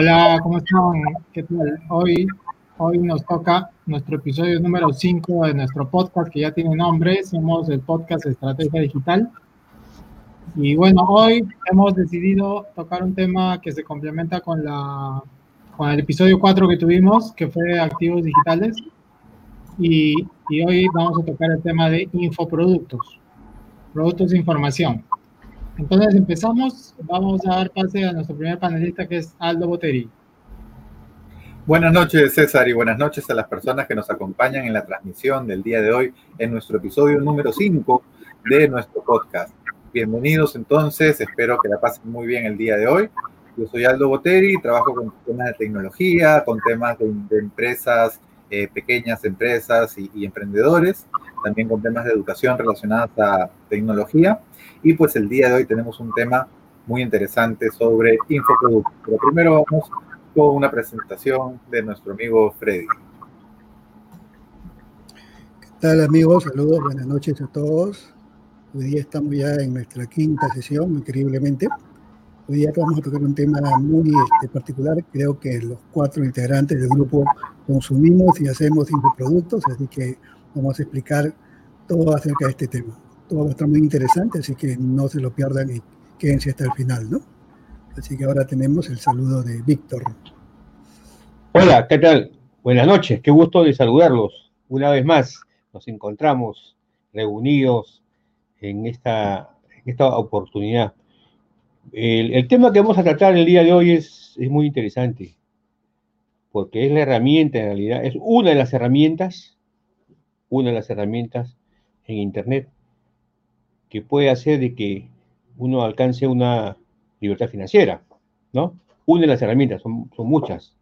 Hola, ¿cómo están? ¿Qué tal? Hoy, hoy nos toca nuestro episodio número 5 de nuestro podcast que ya tiene nombre, somos el podcast Estrategia Digital. Y bueno, hoy hemos decidido tocar un tema que se complementa con, la, con el episodio 4 que tuvimos, que fue activos digitales. Y, y hoy vamos a tocar el tema de infoproductos, productos de información. Entonces empezamos, vamos a dar pase a nuestro primer panelista que es Aldo Boteri. Buenas noches César y buenas noches a las personas que nos acompañan en la transmisión del día de hoy en nuestro episodio número 5 de nuestro podcast. Bienvenidos entonces, espero que la pasen muy bien el día de hoy. Yo soy Aldo Boteri, trabajo con temas de tecnología, con temas de, empresas, eh, pequeñas empresas y, y emprendedores, también con temas de educación relacionados a tecnología y pues el día de hoy tenemos un tema muy interesante sobre infoproductos. Pero primero vamos con una presentación de nuestro amigo Freddy. ¿Qué tal amigos? Saludos, buenas noches a todos. Hoy día estamos ya en nuestra quinta sesión, increíblemente. Hoy día vamos a tocar un tema muy este, particular. Creo que los cuatro integrantes del grupo consumimos y hacemos infoproductos, así que vamos a explicar todo acerca de este tema todo va a estar muy interesante, así que no se lo pierdan y quédense hasta el final, ¿no? Así que ahora tenemos el saludo de Víctor. Hola, ¿qué tal? Buenas noches, qué gusto de saludarlos. Una vez más nos encontramos reunidos en esta, esta oportunidad. El, tema que vamos a tratar el día de hoy es, es muy interesante, porque es la herramienta, en realidad, es una de las herramientas, una de las herramientas en Internet que puede hacer de que uno alcance una libertad financiera, ¿no? Una de las herramientas, son, muchas,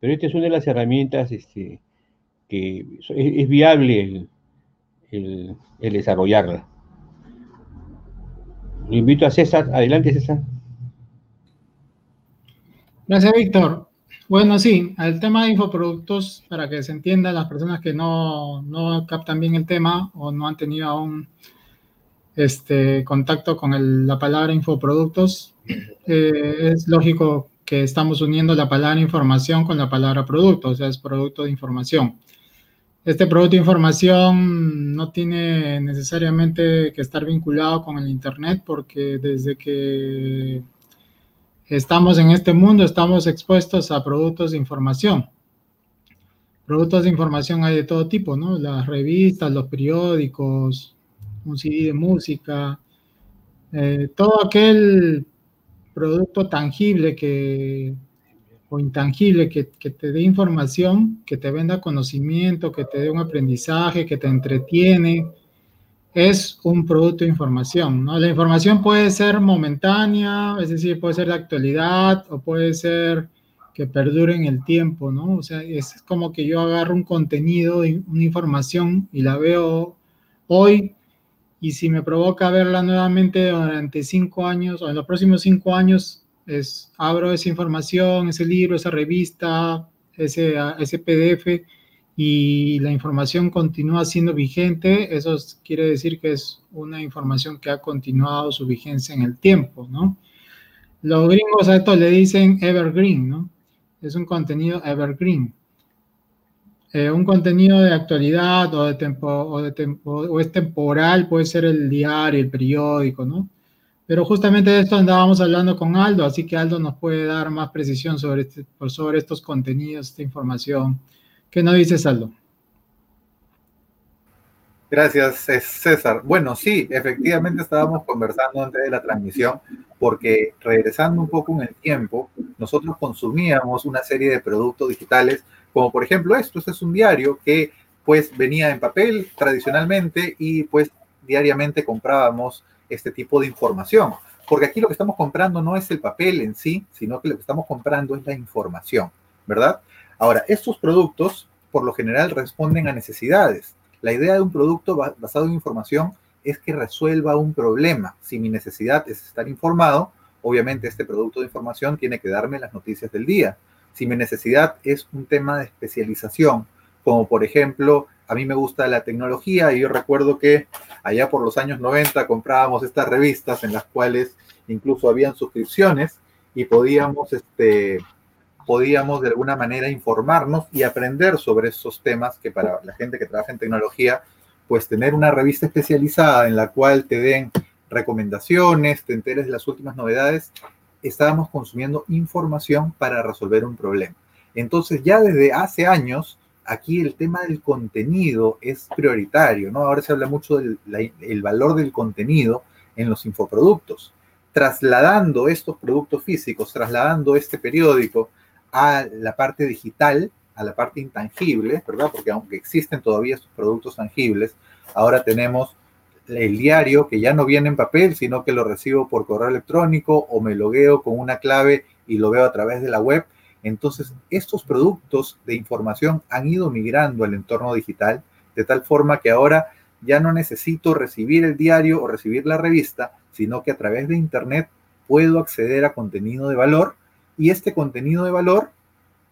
pero esta es una de las herramientas este, que es, viable el, desarrollarla. Le invito a César, adelante César. Gracias, Víctor. Bueno, sí, el tema de infoproductos, para que se entienda las personas que no, no captan bien el tema o no han tenido aún este, contacto con la palabra infoproductos, eh, es lógico que estamos uniendo la palabra información con la palabra producto, o sea, es producto de información. Este producto de información no tiene necesariamente que estar vinculado con el Internet porque desde que estamos en este mundo estamos expuestos a productos de información. Productos de información hay de todo tipo, ¿no? Las revistas, los periódicos, un CD de música, eh, todo aquel producto tangible que, o intangible que, te dé información, que te venda conocimiento, que te dé un aprendizaje, que te entretiene, es un producto de información. ¿no? La información puede ser momentánea, es decir, puede ser de actualidad o puede ser que perdure en el tiempo, ¿no? O sea, es como que yo agarro un contenido, una información y la veo hoy y si me provoca verla nuevamente durante cinco años o en los próximos cinco años, es, abro esa información, ese libro, esa revista, ese, ese PDF y la información continúa siendo vigente, eso quiere decir que es una información que ha continuado su vigencia en el tiempo, ¿no? Los gringos a esto le dicen evergreen, ¿no? Es un contenido evergreen. Eh, un contenido de actualidad o, de tempo, o, de tempo, o es temporal, puede ser el diario, el periódico, ¿no? Pero justamente de esto andábamos hablando con Aldo, así que Aldo nos puede dar más precisión sobre, este, sobre estos contenidos, esta información. ¿Qué nos dices, Aldo? Gracias, César. Bueno, sí, efectivamente estábamos conversando antes de la transmisión, porque regresando un poco en el tiempo, nosotros consumíamos una serie de productos digitales como por ejemplo esto, este es un diario que pues venía en papel tradicionalmente y pues diariamente comprábamos este tipo de información. Porque aquí lo que estamos comprando no es el papel en sí, sino que lo que estamos comprando es la información, ¿verdad? Ahora, estos productos por lo general responden a necesidades. La idea de un producto basado en información es que resuelva un problema. Si mi necesidad es estar informado, obviamente este producto de información tiene que darme las noticias del día si mi necesidad es un tema de especialización, como por ejemplo, a mí me gusta la tecnología y yo recuerdo que allá por los años 90 comprábamos estas revistas en las cuales incluso habían suscripciones y podíamos, este, podíamos de alguna manera informarnos y aprender sobre esos temas que para la gente que trabaja en tecnología, pues tener una revista especializada en la cual te den recomendaciones, te enteres de las últimas novedades, estábamos consumiendo información para resolver un problema. Entonces ya desde hace años, aquí el tema del contenido es prioritario, ¿no? Ahora se habla mucho del el valor del contenido en los infoproductos. Trasladando estos productos físicos, trasladando este periódico a la parte digital, a la parte intangible, ¿verdad? Porque aunque existen todavía estos productos tangibles, ahora tenemos el diario que ya no viene en papel, sino que lo recibo por correo electrónico o me logueo con una clave y lo veo a través de la web. Entonces, estos productos de información han ido migrando al entorno digital de tal forma que ahora ya no necesito recibir el diario o recibir la revista, sino que a través de Internet puedo acceder a contenido de valor y este contenido de valor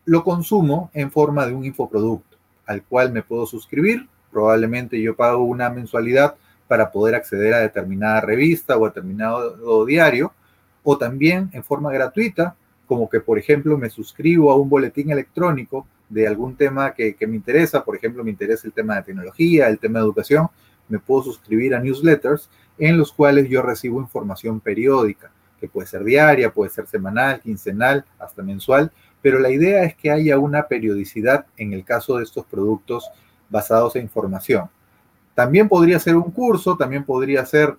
lo consumo en forma de un infoproducto al cual me puedo suscribir. Probablemente yo pago una mensualidad para poder acceder a determinada revista o a determinado diario, o también en forma gratuita, como que, por ejemplo, me suscribo a un boletín electrónico de algún tema que, me interesa, por ejemplo, me interesa el tema de tecnología, el tema de educación, me puedo suscribir a newsletters en los cuales yo recibo información periódica, que puede ser diaria, puede ser semanal, quincenal, hasta mensual, pero la idea es que haya una periodicidad en el caso de estos productos basados en información. También podría ser un curso, también podría ser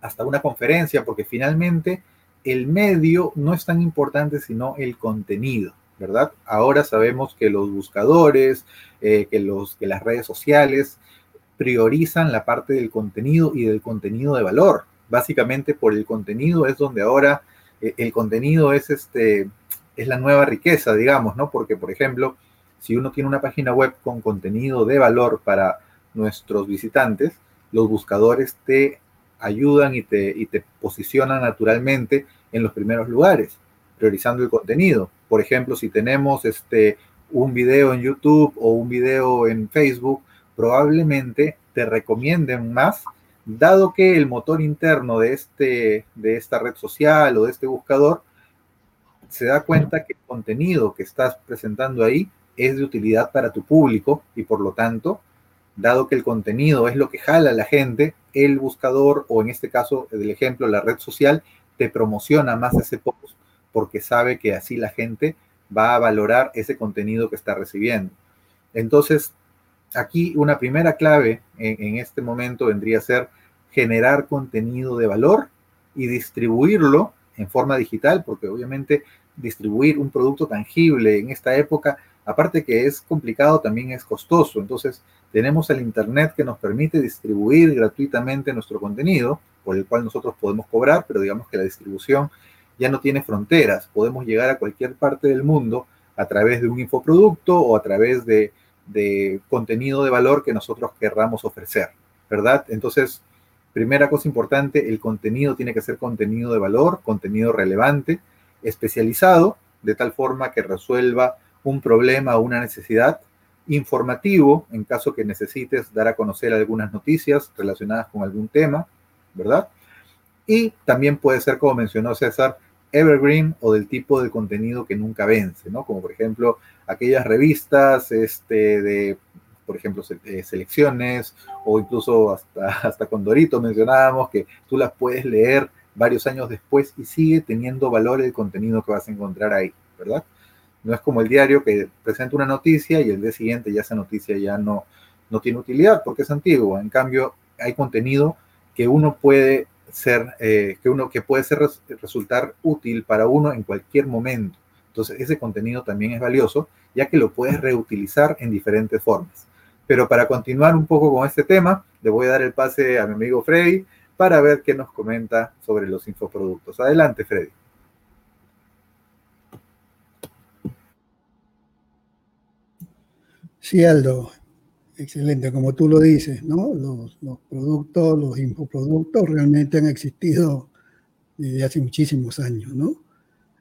hasta una conferencia, porque finalmente el medio no es tan importante sino el contenido, ¿verdad? Ahora sabemos que los buscadores, eh, que, los, que las redes sociales priorizan la parte del contenido y del contenido de valor. Básicamente por el contenido es donde ahora eh, el contenido es, este, es la nueva riqueza, digamos, ¿no? Porque, por ejemplo, si uno tiene una página web con contenido de valor para nuestros visitantes, los buscadores te ayudan y te, y te posicionan naturalmente en los primeros lugares, priorizando el contenido. Por ejemplo, si tenemos este, un video en YouTube o un video en Facebook, probablemente te recomienden más, dado que el motor interno de, este, de esta red social o de este buscador se da cuenta que el contenido que estás presentando ahí es de utilidad para tu público y por lo tanto dado que el contenido es lo que jala a la gente, el buscador o en este caso del ejemplo la red social te promociona más ese post porque sabe que así la gente va a valorar ese contenido que está recibiendo. Entonces, aquí una primera clave en, este momento vendría a ser generar contenido de valor y distribuirlo en forma digital, porque obviamente distribuir un producto tangible en esta época, aparte que es complicado, también es costoso. Entonces, tenemos el Internet que nos permite distribuir gratuitamente nuestro contenido, por el cual nosotros podemos cobrar, pero digamos que la distribución ya no tiene fronteras. Podemos llegar a cualquier parte del mundo a través de un infoproducto o a través de, de contenido de valor que nosotros querramos ofrecer, ¿verdad? Entonces, primera cosa importante, el contenido tiene que ser contenido de valor, contenido relevante, especializado, de tal forma que resuelva un problema o una necesidad informativo en caso que necesites dar a conocer algunas noticias relacionadas con algún tema, ¿verdad? Y también puede ser, como mencionó César, evergreen o del tipo de contenido que nunca vence, ¿no? Como por ejemplo aquellas revistas este, de, por ejemplo, eh, selecciones o incluso hasta, hasta con Dorito mencionábamos que tú las puedes leer varios años después y sigue teniendo valor el contenido que vas a encontrar ahí, ¿verdad? No es como el diario que presenta una noticia y el día siguiente ya esa noticia ya no, no tiene utilidad porque es antiguo. En cambio, hay contenido que uno puede ser, eh, que uno que puede ser resultar útil para uno en cualquier momento. Entonces, ese contenido también es valioso, ya que lo puedes reutilizar en diferentes formas. Pero para continuar un poco con este tema, le voy a dar el pase a mi amigo Freddy para ver qué nos comenta sobre los infoproductos. Adelante, Freddy. Sí, Aldo, excelente, como tú lo dices, ¿no? Los, productos, los infoproductos realmente han existido desde hace muchísimos años, ¿no?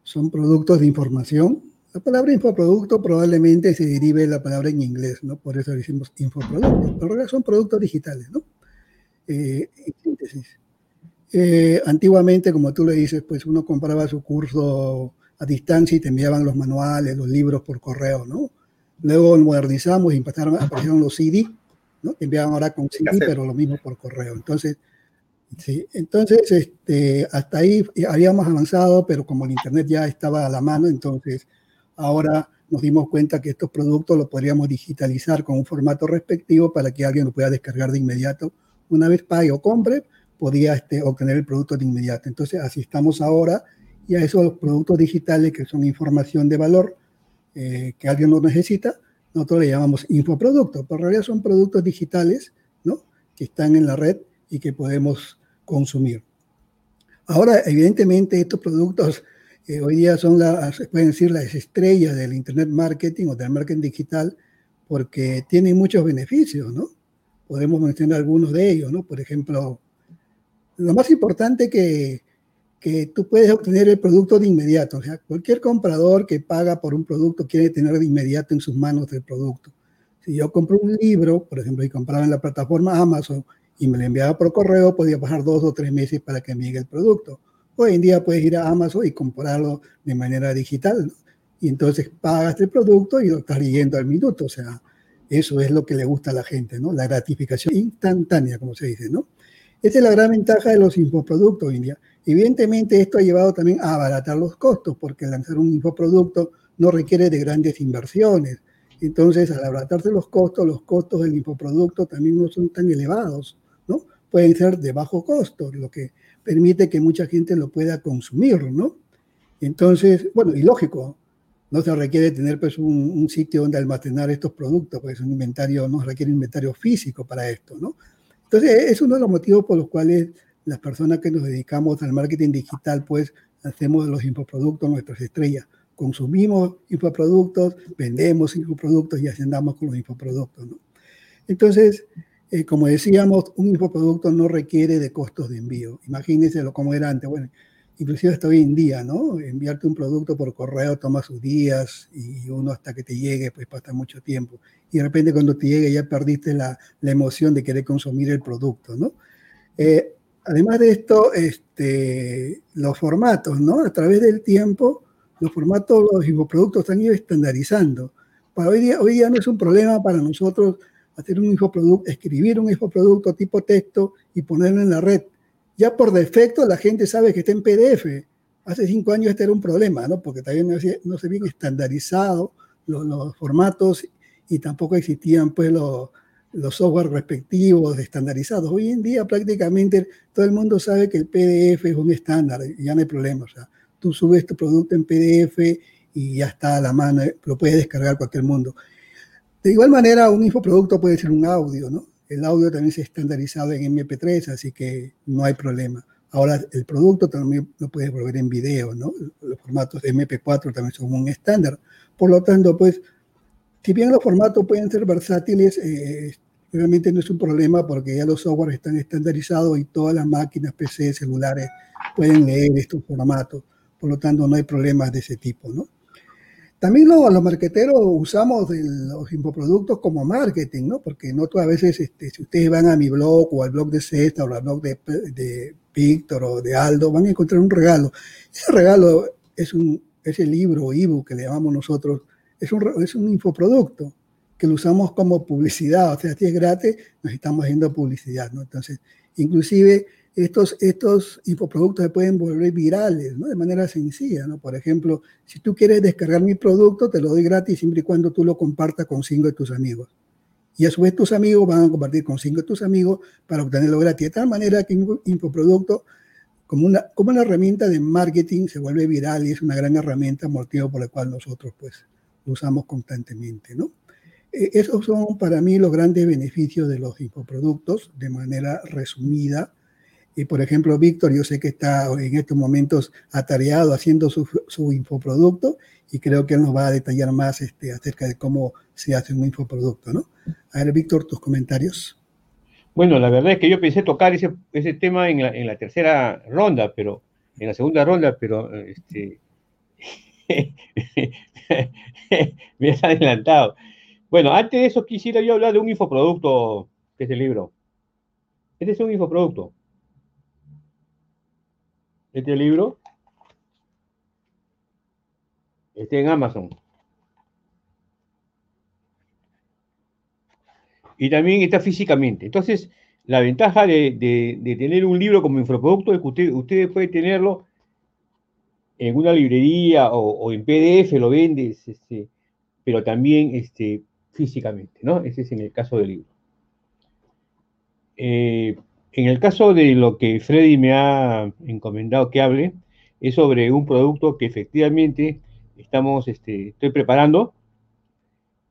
Son productos de información. La palabra infoproducto probablemente se derive de la palabra en inglés, ¿no? Por eso decimos infoproductos, pero son productos digitales, ¿no? Eh, en síntesis. Eh, antiguamente, como tú le dices, pues uno compraba su curso a distancia y te enviaban los manuales, los libros por correo, ¿no? Luego modernizamos y aparecieron los CD, ¿no? Te enviaban ahora con CD, pero lo mismo por correo. Entonces, sí, entonces este, hasta ahí habíamos avanzado, pero como el Internet ya estaba a la mano, entonces ahora nos dimos cuenta que estos productos los podríamos digitalizar con un formato respectivo para que alguien lo pueda descargar de inmediato. Una vez pague o compre, podía este, obtener el producto de inmediato. Entonces, así estamos ahora y a esos productos digitales que son información de valor eh, que alguien no necesita, nosotros le llamamos infoproductos, pero en realidad son productos digitales ¿no? que están en la red y que podemos consumir. Ahora, evidentemente, estos productos eh, hoy día son las, pueden decir, las estrellas del Internet Marketing o del marketing digital porque tienen muchos beneficios, ¿no? Podemos mencionar algunos de ellos, ¿no? Por ejemplo, lo más importante que, que tú puedes obtener el producto de inmediato. O sea, cualquier comprador que paga por un producto quiere tener de inmediato en sus manos el producto. Si yo compro un libro, por ejemplo, y compraba en la plataforma Amazon y me lo enviaba por correo, podía pasar dos o tres meses para que me llegue el producto. Hoy en día puedes ir a Amazon y comprarlo de manera digital. Y entonces pagas el producto y lo estás leyendo al minuto. O sea, eso es lo que le gusta a la gente, ¿no? La gratificación instantánea, como se dice, ¿no? Esa es la gran ventaja de los infoproductos hoy en día. Evidentemente, esto ha llevado también a abaratar los costos, porque lanzar un infoproducto no requiere de grandes inversiones. Entonces, al abaratarse los costos, los costos del infoproducto también no son tan elevados, ¿no? Pueden ser de bajo costo, lo que permite que mucha gente lo pueda consumir, ¿no? Entonces, bueno, y lógico, no se requiere tener pues un, un sitio donde almacenar estos productos, pues un inventario, no requiere inventario físico para esto, ¿no? Entonces, es uno de los motivos por los cuales las personas que nos dedicamos al marketing digital, pues hacemos los infoproductos nuestras estrellas. Consumimos infoproductos, vendemos infoproductos y así andamos con los infoproductos. Entonces, eh, como decíamos, un infoproducto no requiere de costos de envío. Imagínense lo como era antes. Bueno, inclusive hasta hoy en día, ¿no? Enviarte un producto por correo toma sus días y uno hasta que te llegue, pues pasa mucho tiempo. Y de repente cuando te llegue ya perdiste la, la emoción de querer consumir el producto, ¿no? Eh, Además de esto, este, los formatos, ¿no? A través del tiempo, los formatos, los infoproductos han ido estandarizando. Para hoy día, hoy día no es un problema para nosotros hacer un infoproducto, escribir un infoproducto tipo texto y ponerlo en la red. Ya por defecto la gente sabe que está en PDF. Hace cinco años este era un problema, ¿no? Porque todavía no se, no se habían estandarizado los formatos y tampoco existían pues los los software respectivos estandarizados. Hoy en día prácticamente todo el mundo sabe que el PDF es un estándar, ya no hay problema. O sea, tú subes tu producto en PDF y ya está a la mano, lo puede descargar cualquier mundo. De igual manera, un infoproducto puede ser un audio, ¿no? El audio también se estandarizado en MP3, así que no hay problema. Ahora, el producto también lo puedes volver en video, ¿no? Los formatos de MP4 también son un estándar. Por lo tanto, pues, si bien los formatos pueden ser versátiles, eh, realmente no es un problema porque ya los software están estandarizados y todas las máquinas, PC, celulares pueden leer estos formatos. Por lo tanto, no hay problemas de ese tipo, ¿no? También los, los marqueteros usamos los infoproductos como marketing, ¿no? Porque no todas veces, este, si ustedes van a mi blog o al blog de Cesta o al blog de, de Víctor o de Aldo, van a encontrar un regalo. Ese regalo es un, ese libro o ebook que le llamamos nosotros, es un, es un infoproducto que lo usamos como publicidad, o sea, si es gratis, nos estamos haciendo publicidad, ¿no? Entonces, inclusive estos, estos infoproductos se pueden volver virales, ¿no? De manera sencilla, ¿no? Por ejemplo, si tú quieres descargar mi producto, te lo doy gratis siempre y cuando tú lo compartas con cinco de tus amigos. Y a su vez tus amigos van a compartir con cinco de tus amigos para obtenerlo gratis. De tal manera que un infoproducto, como una, como una herramienta de marketing, se vuelve viral y es una gran herramienta, motivo por el cual nosotros, pues, lo usamos constantemente, ¿no? Eh, esos son para mí los grandes beneficios de los infoproductos, de manera resumida. Y por ejemplo, Víctor, yo sé que está en estos momentos atareado haciendo su, su, infoproducto y creo que él nos va a detallar más este, acerca de cómo se hace un infoproducto, ¿no? A ver, Víctor, tus comentarios. Bueno, la verdad es que yo pensé tocar ese, ese tema en la, en la tercera ronda, pero en la segunda ronda, pero este, me has adelantado. Bueno, antes de eso quisiera yo hablar de un infoproducto, que es el libro. Este es un infoproducto. Este libro está en Amazon. Y también está físicamente. Entonces, la ventaja de, tener un libro como infoproducto es que usted, ustedes pueden tenerlo en una librería o, en PDF, lo vendes, pero también este, físicamente, ¿no? Ese es en el caso del libro. Eh, en el caso de lo que Freddy me ha encomendado que hable, es sobre un producto que efectivamente estamos, este, estoy preparando,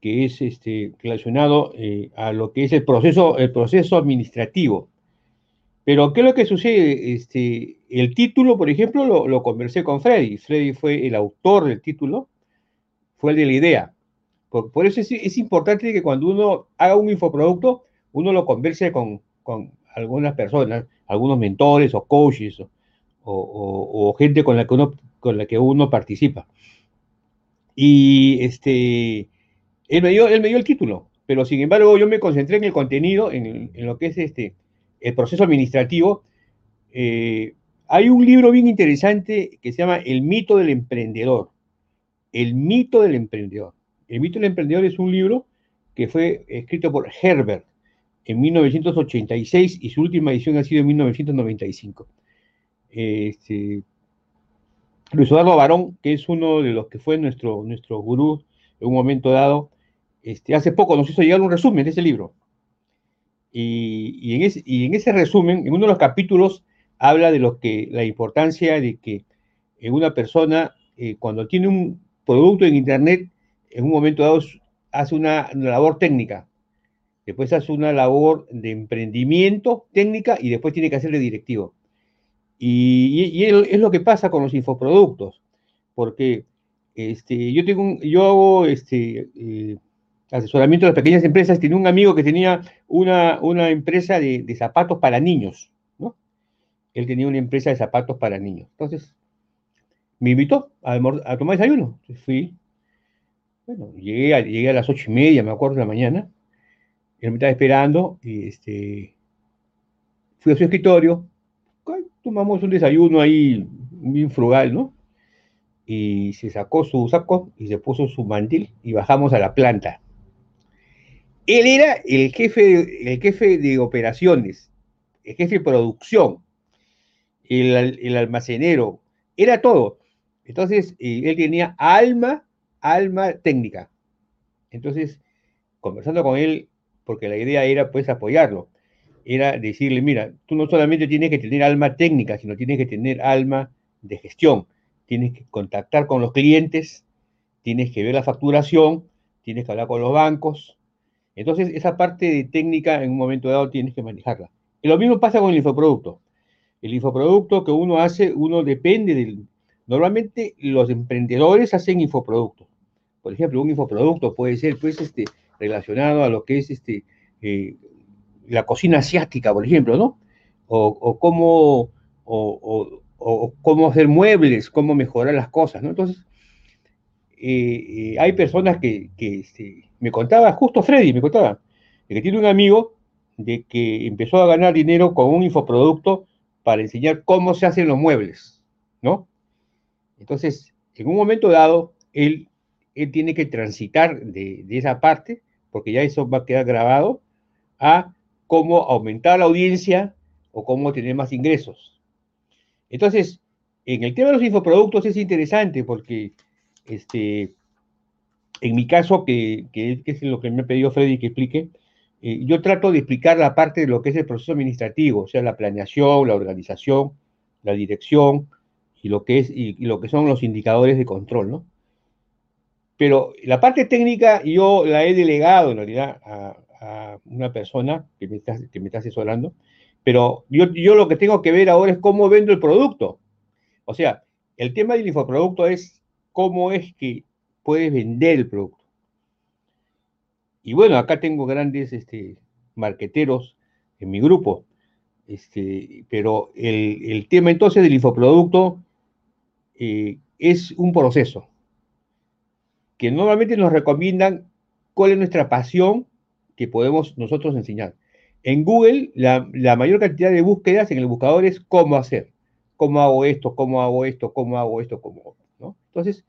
que es este, relacionado eh, a lo que es el proceso, el proceso administrativo. Pero, ¿qué es lo que sucede? Este, el título, por ejemplo, lo, conversé con Freddy. Freddy fue el autor del título, fue el de la idea. Por, eso es, importante que cuando uno haga un infoproducto, uno lo converse con, con algunas personas, algunos mentores o coaches o, gente con la, que uno, con la que uno participa. Y este, él me, dio, él me dio el título, pero sin embargo yo me concentré en el contenido, en, lo que es este, el proceso administrativo. Eh, hay un libro bien interesante que se llama El mito del emprendedor. El mito del emprendedor. El mito del emprendedor es un libro que fue escrito por Herbert en 1986 y su última edición ha sido en 1995. Este, Luis Eduardo Barón, que es uno de los que fue nuestro, nuestro gurú en un momento dado, este, hace poco nos hizo llegar un resumen de ese libro. Y, en, ese, resumen, en uno de los capítulos, habla de lo que, la importancia de que en una persona, eh, cuando tiene un producto en Internet, en un momento dado hace una labor técnica, después hace una labor de emprendimiento técnica y después tiene que hacer de directivo. Y, es lo que pasa con los infoproductos, porque este, yo, tengo yo hago este, eh, asesoramiento de las pequeñas empresas. Tiene un amigo que tenía una, una empresa de, zapatos para niños, ¿no? Él tenía una empresa de zapatos para niños. Entonces, me invitó a, a tomar desayuno. fui, bueno, llegué a, llegué a las ocho y media, me acuerdo, de la mañana él me estaba esperando y este, fui a su escritorio, tomamos un desayuno ahí bien frugal, ¿no? Y se sacó su saco y se puso su mantil y bajamos a la planta. Él era el jefe el jefe de operaciones, el jefe de producción, el, el almacenero, era todo. Entonces, eh, él tenía alma, alma técnica. Entonces, conversando con él, porque la idea era pues apoyarlo, era decirle, mira, tú no solamente tienes que tener alma técnica, sino tienes que tener alma de gestión, tienes que contactar con los clientes, tienes que ver la facturación, tienes que hablar con los bancos. Entonces, esa parte de técnica en un momento dado tienes que manejarla. Y lo mismo pasa con el infoproducto. El infoproducto que uno hace, uno depende del... Normalmente los emprendedores hacen infoproductos. Por ejemplo, un infoproducto puede ser, pues, este, relacionado a lo que es este, eh, la cocina asiática, por ejemplo, ¿no? O, cómo, o, cómo hacer muebles, cómo mejorar las cosas, ¿no? Entonces, eh, eh, hay personas que, este, me contaba, justo Freddy me contaba, que tiene un amigo de que empezó a ganar dinero con un infoproducto para enseñar cómo se hacen los muebles, ¿no? Entonces, en un momento dado, él, él tiene que transitar de, esa parte porque ya eso va a quedar grabado, a cómo aumentar la audiencia o cómo tener más ingresos. Entonces, en el tema de los infoproductos es interesante porque, este, en mi caso, que, es lo que me ha pedido Freddy que explique, eh, yo trato de explicar la parte de lo que es el proceso administrativo, o sea, la planeación, la organización, la dirección y lo que, es, y lo que son los indicadores de control, ¿no? Pero la parte técnica yo la he delegado en realidad a, una persona que me, está, que me está asesorando, pero yo, yo lo que tengo que ver ahora es cómo vendo el producto. O sea, el tema del infoproducto es cómo es que puedes vender el producto. Y bueno, acá tengo grandes este, marqueteros en mi grupo, este, pero el, tema entonces del infoproducto eh, es un proceso que normalmente nos recomiendan cuál es nuestra pasión que podemos nosotros enseñar. En Google, la, mayor cantidad de búsquedas en el buscador es cómo hacer, cómo hago esto, cómo hago esto, cómo hago esto, cómo, ¿no? Entonces,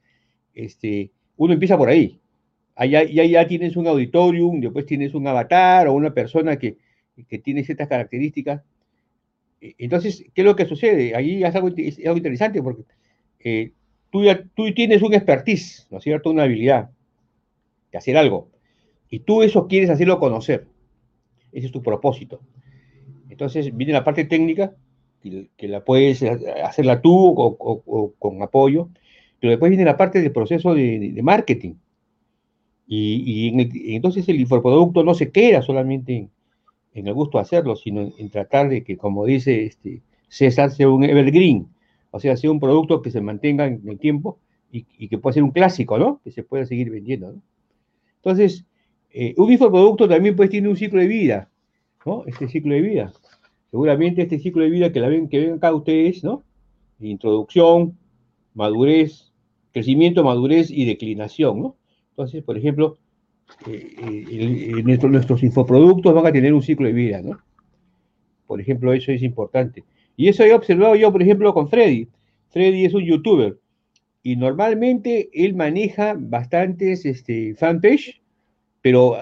este, uno empieza por ahí. Allá, ya, ya tienes un auditorium, después tienes un avatar o una persona que, que tiene ciertas características. E, entonces, ¿qué es lo que sucede? Ahí es algo, es algo interesante porque eh, tú, tienes un expertise, ¿no es cierto? Una habilidad de hacer algo. Y tú eso quieres hacerlo conocer. Ese es tu propósito. Entonces viene la parte técnica, que, la puedes hacerla tú o, con apoyo, pero después viene la parte del proceso de, marketing. Y, entonces el infoproducto no se queda solamente en, el gusto de hacerlo, sino en, tratar de que, como dice este, César, sea un evergreen, o sea, sea un producto que se mantenga en el tiempo y, que pueda ser un clásico, ¿no? Que se pueda seguir vendiendo, ¿no? Entonces, eh, un infoproducto también pues tiene un ciclo de vida, ¿no? Este ciclo de vida. Seguramente este ciclo de vida que, ven, acá ustedes, ¿no? Introducción, madurez, crecimiento, madurez y declinación, ¿no? Entonces, por ejemplo, eh, eh, nuestros infoproductos van a tener un ciclo de vida, ¿no? Por ejemplo, eso es importante. Y eso he observado yo, por ejemplo, con Freddy. Freddy es un youtuber y normalmente él maneja bastantes este, fanpage pero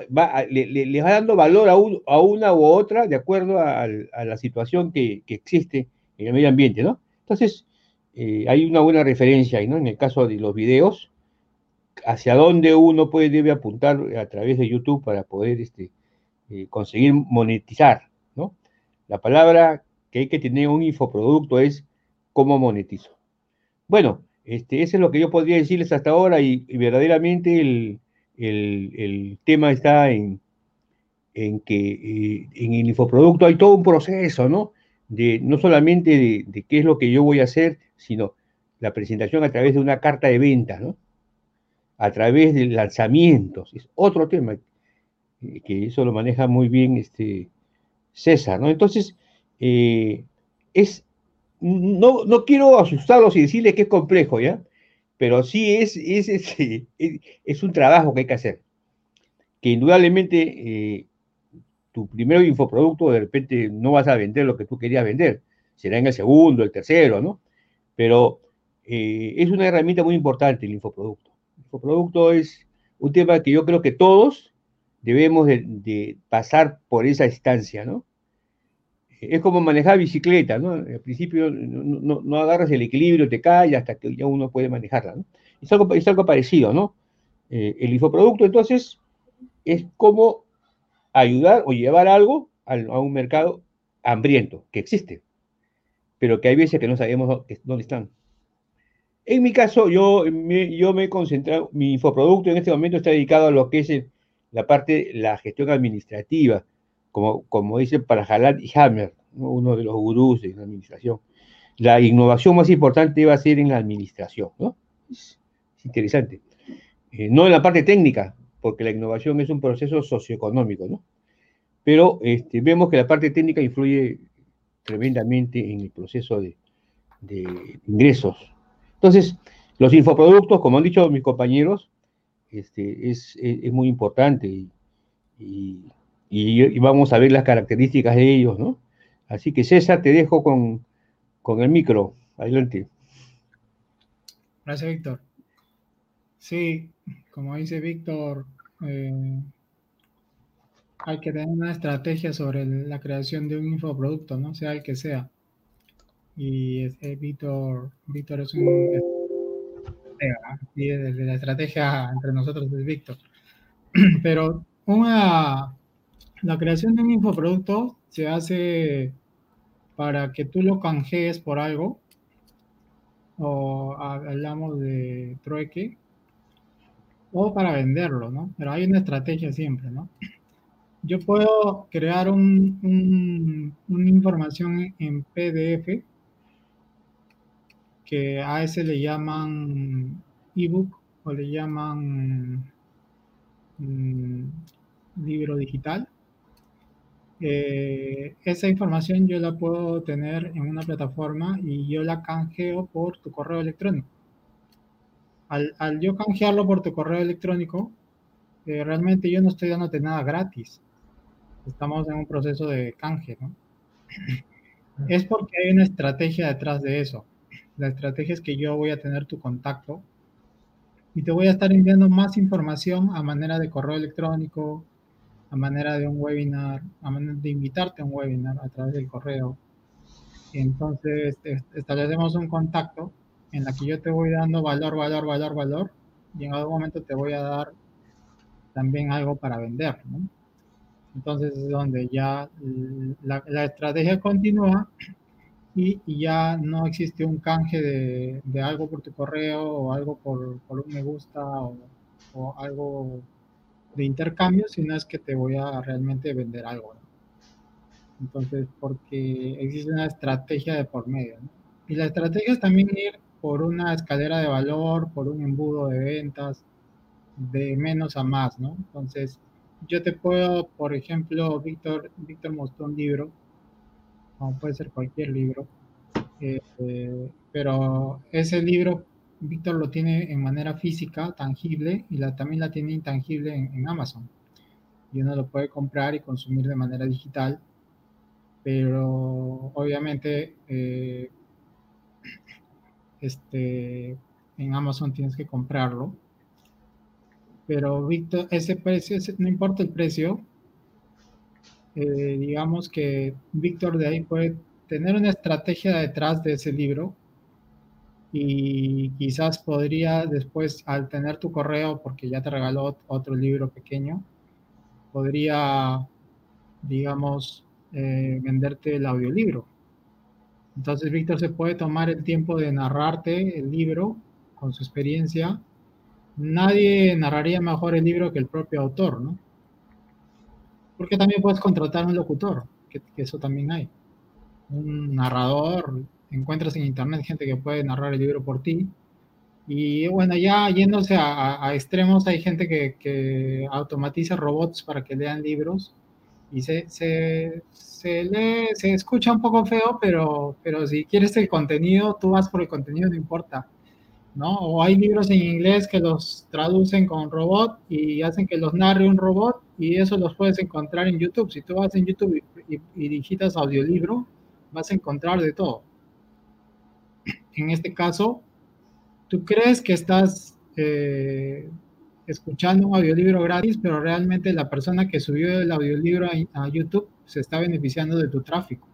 le, va dando valor a, una u otra de acuerdo a, la situación que, existe en el medio ambiente, ¿no? Entonces, eh, hay una buena referencia ahí, ¿no? En el caso de los videos, hacia dónde uno puede, debe apuntar a través de YouTube para poder este, eh, conseguir monetizar, ¿no? La palabra que hay que tener un infoproducto es cómo monetizo. Bueno, este, eso es lo que yo podría decirles hasta ahora y verdaderamente el, el, tema está en, en que eh, en el infoproducto hay todo un proceso, ¿no? De, no solamente de, qué es lo que yo voy a hacer, sino la presentación a través de una carta de venta, ¿no? A través de lanzamientos. Es otro tema eh, que eso lo maneja muy bien este César, ¿no? Entonces, eh, es, no, no quiero asustarlos y decirles que es complejo, ¿ya? pero sí es, un trabajo que hay que hacer. Que indudablemente eh, tu primer infoproducto de repente no vas a vender lo que tú querías vender, será en el segundo, el tercero, ¿no? Pero eh, es una herramienta muy importante el infoproducto. El infoproducto es un tema que yo creo que todos debemos de pasar por esa instancia, ¿no? Es como manejar bicicleta, ¿no? Al principio no, agarras el equilibrio, te caes hasta que ya uno puede manejarla, ¿no? Es algo, parecido, ¿no? Eh, el infoproducto, entonces, es como ayudar o llevar algo a, un mercado hambriento, que existe, pero que hay veces que no sabemos dónde están. En mi caso, yo me, yo me he concentrado, mi infoproducto en este momento está dedicado a lo que es la parte, la gestión administrativa, como, como dicen para Jalat y Hammer, uno de los gurús de la administración. La innovación más importante va a ser en la administración, ¿no? Es, interesante. Eh, no en la parte técnica, porque la innovación es un proceso socioeconómico, ¿no? Pero este, vemos que la parte técnica influye tremendamente en el proceso de, ingresos. Entonces, los infoproductos, como han dicho mis compañeros, este, es, es, muy importante y, vamos a ver las características de ellos, ¿no? Así que César, te dejo con, el micro. Adelante. Gracias, Víctor. Sí, como dice Víctor, eh, hay que tener una estrategia sobre la creación de un infoproducto, ¿no? Sea el que sea. Y Víctor, Víctor es un... Y la estrategia entre nosotros es Víctor. Pero una, la creación de un infoproducto se hace para que tú lo canjees por algo, o hablamos de trueque, o para venderlo, ¿no? Pero hay una estrategia siempre, ¿no? Yo puedo crear un, una información en PDF que a ese le llaman ebook o le llaman mm, libro digital eh, esa información yo la puedo tener en una plataforma y yo la canjeo por tu correo electrónico. Al, yo canjearlo por tu correo electrónico, eh, realmente yo no estoy dándote nada gratis. Estamos en un proceso de canje, ¿no? Es porque hay una estrategia detrás de eso. La estrategia es que yo voy a tener tu contacto y te voy a estar enviando más información a manera de correo electrónico, a manera de un webinar, a manera de invitarte a un webinar a través del correo. Entonces establecemos un contacto en la que yo te voy dando valor, valor, valor, valor, y en algún momento te voy a dar también algo para vender. Entonces es donde ya la, estrategia continúa y, ya no existe un canje de, algo por tu correo o algo por, por un me gusta o, o, algo de intercambio, sino es que te voy a realmente vender algo. ¿no? Entonces, porque existe una estrategia de por medio. ¿no? Y la estrategia es también ir por una escalera de valor, por un embudo de ventas, de menos a más, ¿no? Entonces, yo te puedo, por ejemplo, Víctor, Víctor mostró un libro, como puede ser cualquier libro, eh, pero ese libro Víctor lo tiene en manera física, tangible, y la, también la tiene intangible en, Amazon. Y uno lo puede comprar y consumir de manera digital, pero obviamente eh, este, en Amazon tienes que comprarlo. Pero Víctor, ese precio, no importa el precio, eh, digamos que Víctor de ahí puede tener una estrategia detrás de ese libro y quizás podría después, al tener tu correo, porque ya te regaló otro libro pequeño, podría, digamos, eh, venderte el audiolibro. Entonces Víctor se puede tomar el tiempo de narrarte el libro con su experiencia. Nadie narraría mejor el libro que el propio autor, ¿no? Porque también puedes contratar un locutor, que, eso también hay. Un narrador, encuentras en internet gente que puede narrar el libro por ti. Y bueno, ya yéndose a, extremos, hay gente que, que automatiza robots para que lean libros y se, se, se, lee, se escucha un poco feo, pero, pero si quieres el contenido, tú vas por el contenido, no importa. ¿no? O hay libros en inglés que los traducen con robot y hacen que los narre un robot y eso los puedes encontrar en YouTube. Si tú vas en YouTube y, y digitas audiolibro, vas a encontrar de todo. En este caso, tú crees que estás eh, escuchando un audiolibro gratis, pero realmente la persona que subió el audiolibro a, YouTube se está beneficiando de tu tráfico.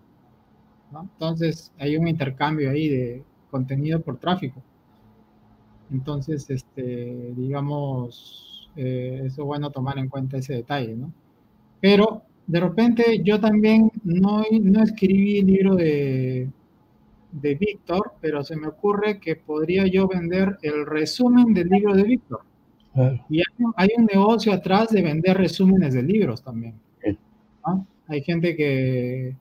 Entonces hay un intercambio ahí de contenido por tráfico. Entonces, este, digamos, eh, es bueno tomar en cuenta ese detalle, ¿no? Pero de repente yo también no, no escribí el libro de, de Víctor, pero se me ocurre que podría yo vender el resumen del libro de Víctor. Y hay, un negocio atrás de vender resúmenes de libros también. Hay gente que,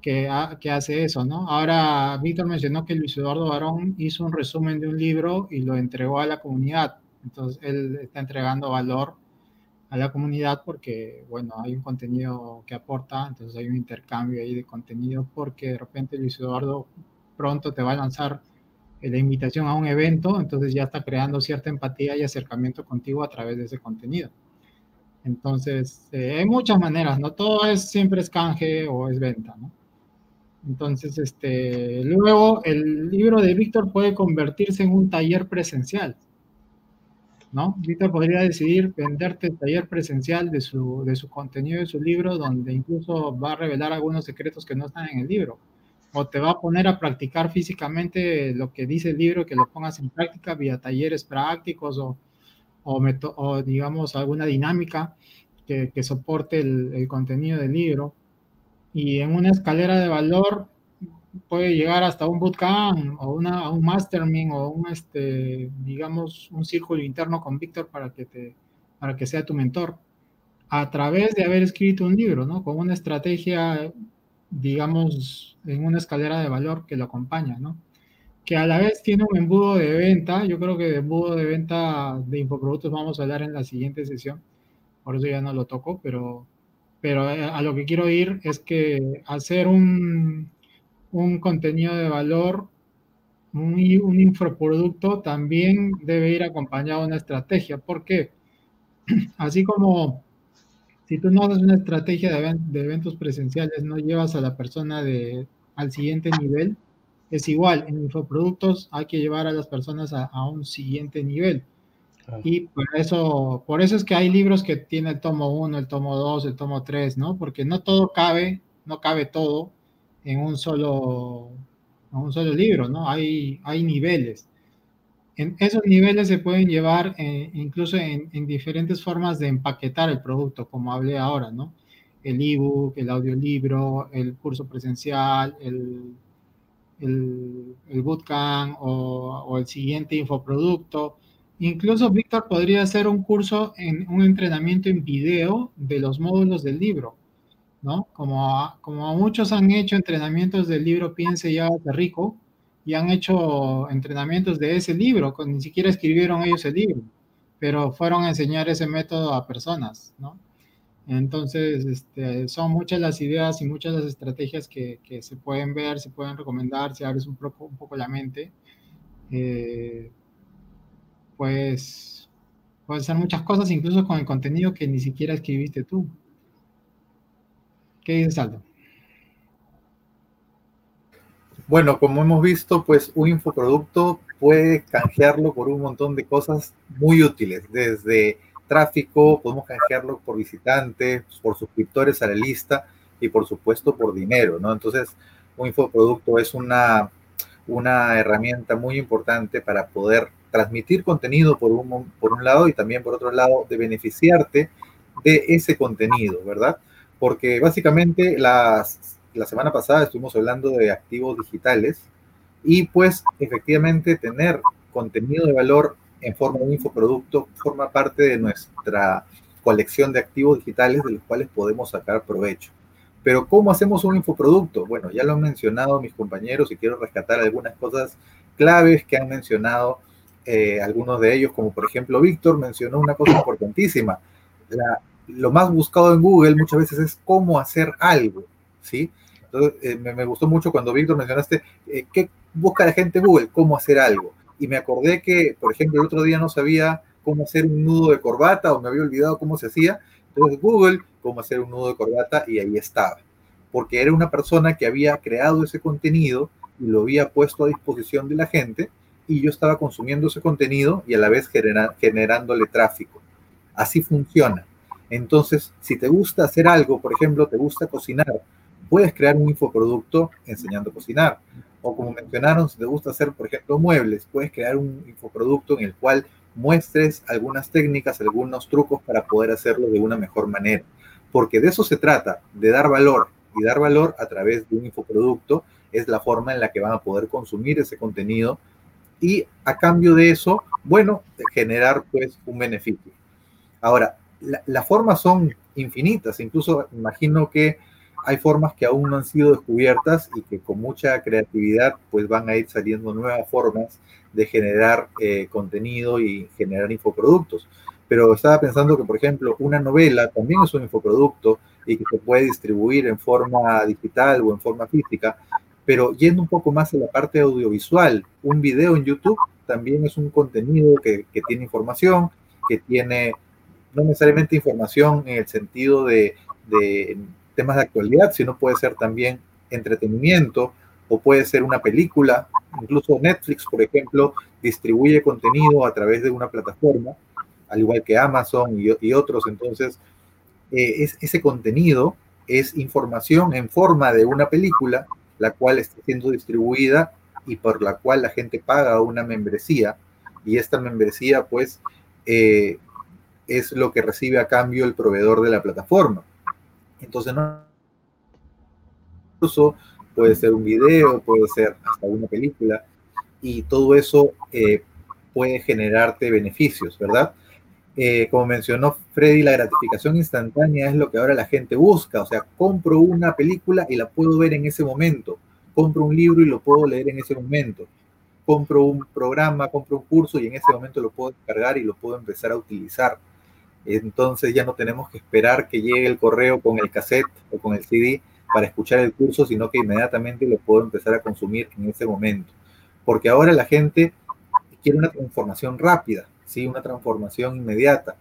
que, hace eso, ¿no? Ahora, Víctor mencionó que Luis Eduardo Barón hizo un resumen de un libro y lo entregó a la comunidad. Entonces, él está entregando valor a la comunidad porque, bueno, hay un contenido que aporta, entonces hay un intercambio ahí de contenido porque de repente Luis Eduardo pronto te va a lanzar la invitación a un evento, entonces ya está creando cierta empatía y acercamiento contigo a través de ese contenido. Entonces, eh, hay muchas maneras, no todo es siempre es canje o es venta, ¿no? Entonces, este, luego el libro de Víctor puede convertirse en un taller presencial, ¿no? Víctor podría decidir venderte el taller presencial de su, de su contenido de su libro, donde incluso va a revelar algunos secretos que no están en el libro o te va a poner a practicar físicamente lo que dice el libro, que lo pongas en práctica vía talleres prácticos o, o, digamos alguna dinámica que, soporte el, contenido del libro. Y en una escalera de valor puede llegar hasta un bootcamp o una, un mastermind o un, este, digamos, un círculo interno con Víctor para que, te, para que sea tu mentor a través de haber escrito un libro, ¿no? Con una estrategia digamos, en una escalera de valor que lo acompaña, ¿no? Que a la vez tiene un embudo de venta. Yo creo que de embudo de venta de infoproductos vamos a hablar en la siguiente sesión. Por eso ya no lo toco, pero, pero eh, a lo que quiero ir es que hacer un, un contenido de valor, un, un infoproducto, también debe ir acompañado de una estrategia. ¿Por qué? Así como si tú no haces una estrategia de, eventos presenciales, no llevas a la persona de al siguiente nivel, es igual, en infoproductos hay que llevar a las personas a, a un siguiente nivel. Y por eso, por eso es que hay libros que tiene el tomo 1, el tomo 2, el tomo 3, ¿no? Porque no todo cabe, no cabe todo en un solo, en un solo libro, ¿no? Hay, hay niveles. En esos niveles se pueden llevar eh, incluso en, en, diferentes formas de empaquetar el producto, como hablé ahora, ¿no? El ebook, el audiolibro, el curso presencial, el, el, el bootcamp o, el siguiente infoproducto Incluso Víctor podría hacer un curso en un entrenamiento en video de los módulos del libro, ¿no? Como, como muchos han hecho entrenamientos del libro Piense ya de rico y han hecho entrenamientos de ese libro, ni siquiera escribieron ellos el libro, pero fueron a enseñar ese método a personas, ¿no? Entonces, este, son muchas las ideas y muchas las estrategias que, que, se pueden ver, se pueden recomendar, si abres un poco, un poco la mente. Eh, pues puedes hacer muchas cosas, incluso con el contenido que ni siquiera escribiste tú. ¿Qué dices, Aldo? Bueno, como hemos visto, pues un infoproducto puede canjearlo por un montón de cosas muy útiles, desde tráfico, podemos canjearlo por visitantes, por suscriptores a la lista y por supuesto por dinero, ¿no? Entonces, un infoproducto es una, una herramienta muy importante para poder transmitir contenido por un, por un lado y también por otro lado de beneficiarte de ese contenido, ¿verdad? Porque básicamente las, la semana pasada estuvimos hablando de activos digitales y pues efectivamente tener contenido de valor en forma de un infoproducto forma parte de nuestra colección de activos digitales de los cuales podemos sacar provecho. Pero ¿cómo hacemos un infoproducto? Bueno, ya lo han mencionado mis compañeros y quiero rescatar algunas cosas claves que han mencionado eh, algunos de ellos, como por ejemplo Víctor, mencionó una cosa importantísima. Lo más buscado en Google muchas veces es cómo hacer algo, ¿sí? Entonces, eh, me, me, gustó mucho cuando Víctor mencionaste, eh, ¿qué busca la gente en Google? ¿Cómo hacer algo? Y me acordé que, por ejemplo, el otro día no sabía cómo hacer un nudo de corbata o me había olvidado cómo se hacía. Entonces, Google, cómo hacer un nudo de corbata y ahí estaba. Porque era una persona que había creado ese contenido y lo había puesto a disposición de la gente y yo estaba consumiendo ese contenido y a la vez genera, generándole tráfico. Así funciona. Entonces, si te gusta hacer algo, por ejemplo, te gusta cocinar, puedes crear un infoproducto enseñando a cocinar. O como mencionaron, si te gusta hacer, por ejemplo, muebles, puedes crear un infoproducto en el cual muestres algunas técnicas, algunos trucos para poder hacerlo de una mejor manera. Porque de eso se trata, de dar valor. Y dar valor a través de un infoproducto es la forma en la que van a poder consumir ese contenido y a cambio de eso, bueno, generar pues un beneficio. Ahora, las la formas son infinitas, incluso imagino que hay formas que aún no han sido descubiertas y que con mucha creatividad pues van a ir saliendo nuevas formas de generar eh, contenido y generar infoproductos. Pero estaba pensando que, por ejemplo, una novela también es un infoproducto y que se puede distribuir en forma digital o en forma física pero yendo un poco más a la parte audiovisual, un video en YouTube también es un contenido que, que tiene información, que tiene no necesariamente información en el sentido de, de, temas de actualidad, sino puede ser también entretenimiento o puede ser una película. Incluso Netflix, por ejemplo, distribuye contenido a través de una plataforma, al igual que Amazon y, otros. Entonces, eh, es, ese contenido es información en forma de una película la cual está siendo distribuida y por la cual la gente paga una membresía y esta membresía pues eh, es lo que recibe a cambio el proveedor de la plataforma. Entonces no incluso puede ser un video, puede ser hasta una película y todo eso eh, puede generarte beneficios, ¿verdad? Eh, como mencionó Freddy, la gratificación instantánea es lo que ahora la gente busca. O sea, compro una película y la puedo ver en ese momento. Compro un libro y lo puedo leer en ese momento. Compro un programa, compro un curso y en ese momento lo puedo descargar y lo puedo empezar a utilizar. Entonces ya no tenemos que esperar que llegue el correo con el cassette o con el CD para escuchar el curso, sino que inmediatamente lo puedo empezar a consumir en ese momento. Porque ahora la gente quiere una transformación rápida ¿sí? una transformación inmediata.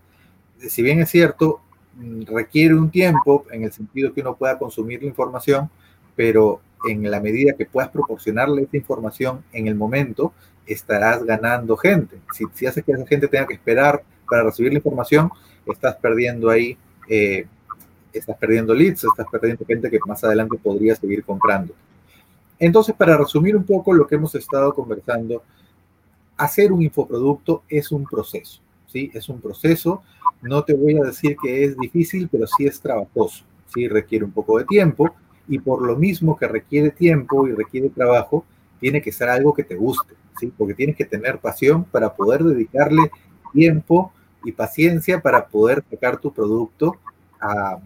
Si bien es cierto, mm, requiere un tiempo en el sentido que uno pueda consumir la información, pero en la medida que puedas proporcionarle esta información en el momento, estarás ganando gente. Si, si haces que esa gente tenga que esperar para recibir la información, estás perdiendo ahí, eh, estás perdiendo leads, estás perdiendo gente que más adelante podría seguir comprando. Entonces, para resumir un poco lo que hemos estado conversando, hacer un infoproducto es un proceso, ¿sí? Es un proceso. No te voy a decir que es difícil, pero sí es trabajoso, ¿sí? Requiere un poco de tiempo y por lo mismo que requiere tiempo y requiere trabajo, tiene que ser algo que te guste, ¿sí? Porque tienes que tener pasión para poder dedicarle tiempo y paciencia para poder sacar tu producto a,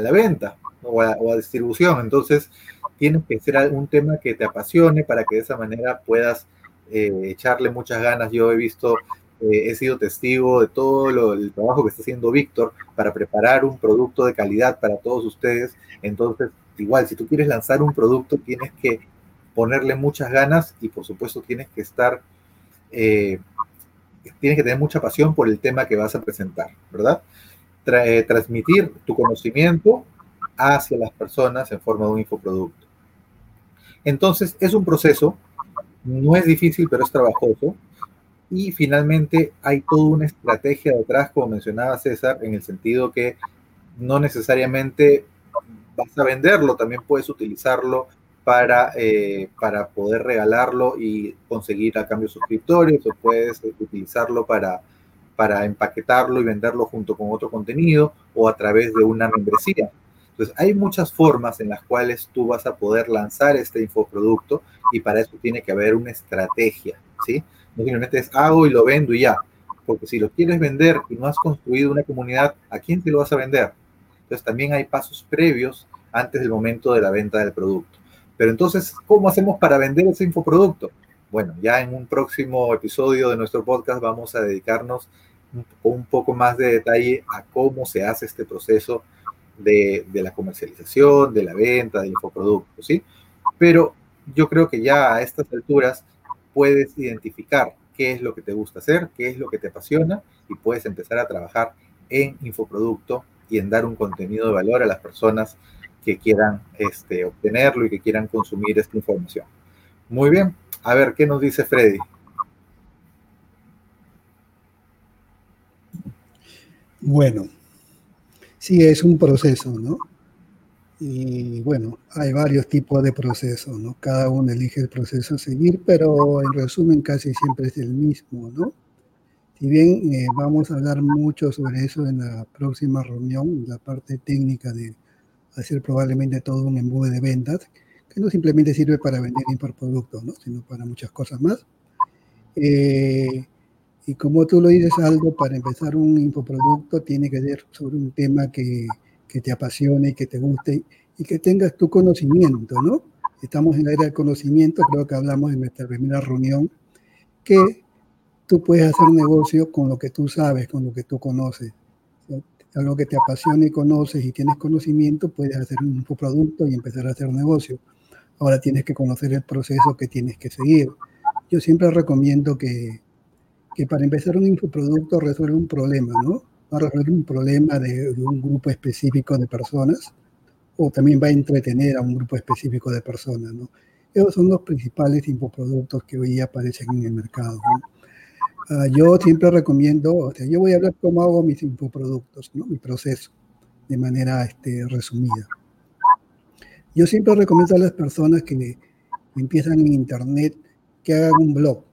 la venta o a, distribución. Entonces, tienes que ser un tema que te apasione para que de esa manera puedas eh, echarle muchas ganas. Yo he visto, eh, he sido testigo de todo el trabajo que está haciendo Víctor para preparar un producto de calidad para todos ustedes. Entonces, igual, si tú quieres lanzar un producto, tienes que ponerle muchas ganas y por supuesto tienes que estar eh, tienes que tener mucha pasión por el tema que vas a presentar, ¿verdad? Eh, transmitir tu conocimiento hacia las personas en forma de un infoproducto. Entonces, es un proceso, no es difícil, pero es trabajoso. Y finalmente hay toda una estrategia detrás, como mencionaba César, en el sentido que no necesariamente vas a venderlo, también puedes utilizarlo para, eh, para poder regalarlo y conseguir a cambio suscriptores o puedes utilizarlo para, para empaquetarlo y venderlo junto con otro contenido o a través de una membresía. Entonces, hay muchas formas en las cuales tú vas a poder lanzar este infoproducto y para eso tiene que haber una estrategia, ¿sí? No simplemente es hago y lo vendo y ya, porque si lo quieres vender y no has construido una comunidad, ¿a quién te lo vas a vender? Entonces, también hay pasos previos antes del momento de la venta del producto. Pero entonces, ¿cómo hacemos para vender ese infoproducto? Bueno, ya en un próximo episodio de nuestro podcast vamos a dedicarnos un, poco más de detalle a cómo se hace este proceso de, la comercialización, de la venta del infoproducto, ¿sí? Pero yo creo que ya a estas alturas puedes identificar qué es lo que te gusta hacer, qué es lo que te apasiona y puedes empezar a trabajar en infoproducto y en dar un contenido de valor a las personas que quieran este, obtenerlo y que quieran consumir esta información. Muy bien, a ver, ¿qué nos dice Freddy? Bueno, sí es un proceso, ¿no? Y bueno, hay varios tipos de procesos, ¿no? Cada uno elige el proceso a seguir, pero en resumen casi siempre es el mismo, ¿no? Si bien eh, vamos a hablar mucho sobre eso en la próxima reunión, la parte técnica de hacer probablemente todo un embudo de ventas, que no simplemente sirve para vender productos, ¿no? sino para muchas cosas más. Eh, y como tú lo dices, algo para empezar un infoproducto tiene que ser sobre un tema que, que te apasione, que te guste y que tengas tu conocimiento, ¿no? Estamos en la era del conocimiento, creo que hablamos en nuestra primera reunión, que tú puedes hacer negocio con lo que tú sabes, con lo que tú conoces algo que te apasiona y conoces y tienes conocimiento, puedes hacer un infoproducto y empezar a hacer negocio. Ahora tienes que conocer el proceso que tienes que seguir. Yo siempre recomiendo que, que para empezar un infoproducto resuelva un problema, ¿no? Va a resolver un problema de, de, un grupo específico de personas o también va a entretener a un grupo específico de personas, ¿no? Esos son los principales infoproductos que hoy aparecen en el mercado. ¿no? Ah, yo siempre recomiendo, o sea, yo voy a hablar cómo hago mis infoproductos, ¿no? mi proceso, de manera este, resumida. Yo siempre recomiendo a las personas que empiezan en Internet que hagan un blog.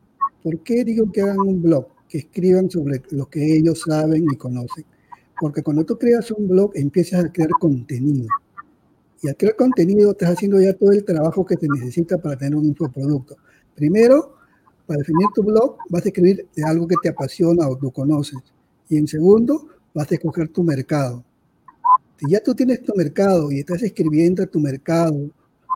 ¿Por qué digo que hagan un blog? Que escriban sobre lo que ellos saben y conocen. Porque cuando tú creas un blog, empiezas a crear contenido. Y al crear contenido, estás haciendo ya todo el trabajo que te necesita para tener un infoproducto. Primero, para definir tu blog, vas a escribir de algo que te apasiona o tú conoces. Y en segundo, vas a escoger tu mercado. Si ya tú tienes tu mercado y estás escribiendo tu mercado,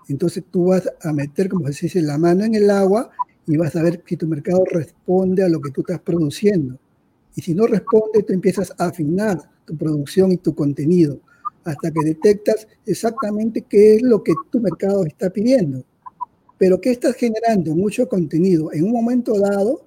entonces tú vas a meter, como se dice, la mano en el agua y vas a ver si tu mercado responde a lo que tú estás produciendo. Y si no responde, tú empiezas a afinar tu producción y tu contenido hasta que detectas exactamente qué es lo que tu mercado está pidiendo pero ¿qué estás generando? Mucho contenido. En un momento dado,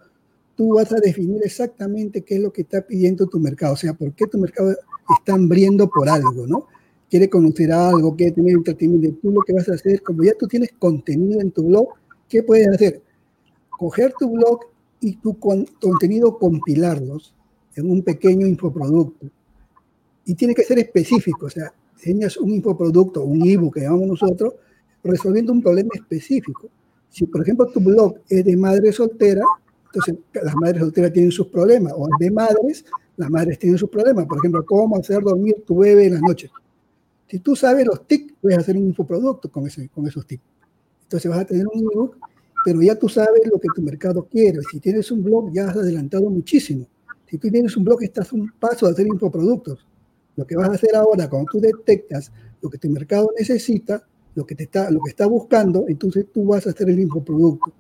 tú vas a definir exactamente qué es lo que está pidiendo tu mercado, o sea, por qué tu mercado está hambriendo por algo, ¿no? quiere conocer algo, quiere tener entretenimiento, tú lo que vas a hacer, como ya tú tienes contenido en tu blog, ¿qué puedes hacer? Coger tu blog y tu contenido compilarlos en un pequeño infoproducto. Y tiene que ser específico, o sea, diseñas un infoproducto, un ebook que llamamos nosotros, resolviendo un problema específico. Si, por ejemplo, tu blog es de madre soltera, entonces las madres solteras tienen sus problemas, o de madres, las madres tienen sus problemas. Por ejemplo, cómo hacer dormir tu bebé en las noches. Si tú sabes los tics, puedes hacer un infoproducto con, ese, con esos tics. Entonces vas a tener un ebook, pero ya tú sabes lo que tu mercado quiere. Si tienes un blog, ya has adelantado muchísimo. Si tú tienes un blog, estás un paso de hacer infoproductos. Lo que vas a hacer ahora, cuando tú detectas lo que tu mercado necesita, lo que, te está, lo que está buscando, entonces tú vas a hacer el infoproducto.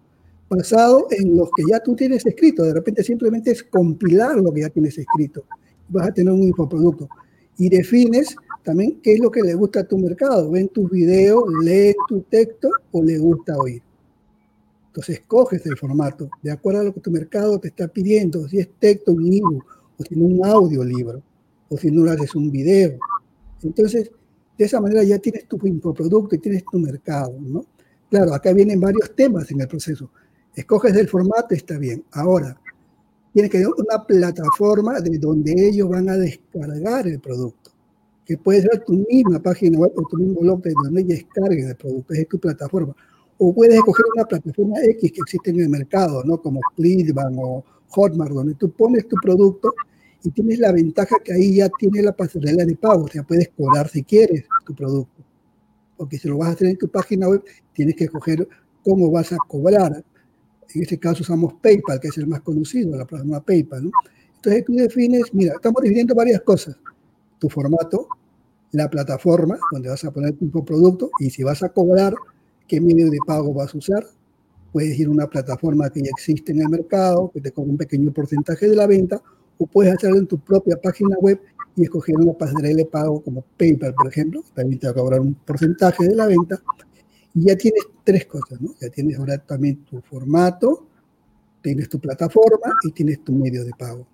Basado en lo que ya tú tienes escrito. De repente simplemente es compilar lo que ya tienes escrito. Vas a tener un infoproducto. Y defines también qué es lo que le gusta a tu mercado. Ven tus videos, lee tu texto o le gusta oír. Entonces escoges el formato de acuerdo a lo que tu mercado te está pidiendo. Si es texto, un libro, o si no un audiolibro, o si no lo haces un video. Entonces, de esa manera ya tienes tu infoproducto y tienes tu mercado, ¿no? Claro, acá vienen varios temas en el proceso. Escoges el formato, está bien. Ahora, tienes que tener una plataforma de donde ellos van a descargar el producto, que puede ser tu misma página web o tu mismo blog de donde descarguen el producto, es tu plataforma. O puedes escoger una plataforma X que existe en el mercado, ¿no? Como Splitbank o Hotmart, donde tú pones tu producto y tienes la ventaja que ahí ya tiene la pasarela de pago, o sea, puedes cobrar si quieres tu producto. Porque si lo vas a hacer en tu página web, tienes que escoger cómo vas a cobrar. En este caso usamos PayPal, que es el más conocido, la plataforma PayPal. ¿no? Entonces tú defines, mira, estamos definiendo varias cosas. Tu formato, la plataforma donde vas a poner tu producto y si vas a cobrar, qué medio de pago vas a usar. Puedes ir a una plataforma que ya existe en el mercado, que te cobra un pequeño porcentaje de la venta, o puedes hacerlo en tu propia página web y escoger una pasarela de pago como PayPal, por ejemplo, también te va a cobrar un porcentaje de la venta. Y ya tienes tres cosas, ¿no? Ya tienes ahora también tu formato, tienes tu plataforma y tienes tu medio de pago.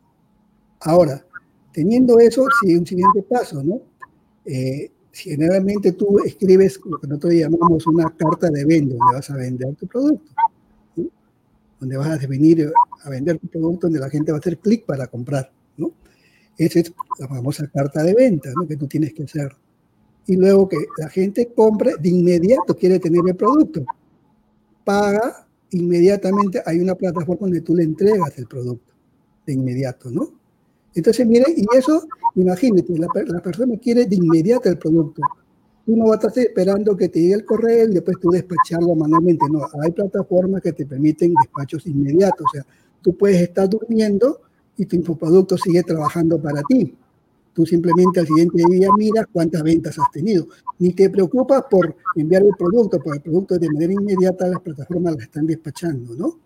Ahora, teniendo eso, sigue un siguiente paso, ¿no? Eh, generalmente tú escribes lo que nosotros llamamos una carta de venta, donde vas a vender tu producto donde vas a venir a vender tu producto, donde la gente va a hacer clic para comprar, ¿no? Esa es la famosa carta de venta, ¿no? Que tú tienes que hacer. Y luego que la gente compre, de inmediato quiere tener el producto. Paga, inmediatamente hay una plataforma donde tú le entregas el producto, de inmediato, ¿no? Entonces, mire, y eso, imagínate, la, la persona quiere de inmediato el producto tú no vas a estar esperando que te llegue el correo y después tú despacharlo manualmente. No, hay plataformas que te permiten despachos inmediatos. O sea, tú puedes estar durmiendo y tu infoproducto sigue trabajando para ti. Tú simplemente al siguiente día miras cuántas ventas has tenido. Ni te preocupas por enviar el producto, porque el producto de manera inmediata las plataformas las están despachando, ¿no?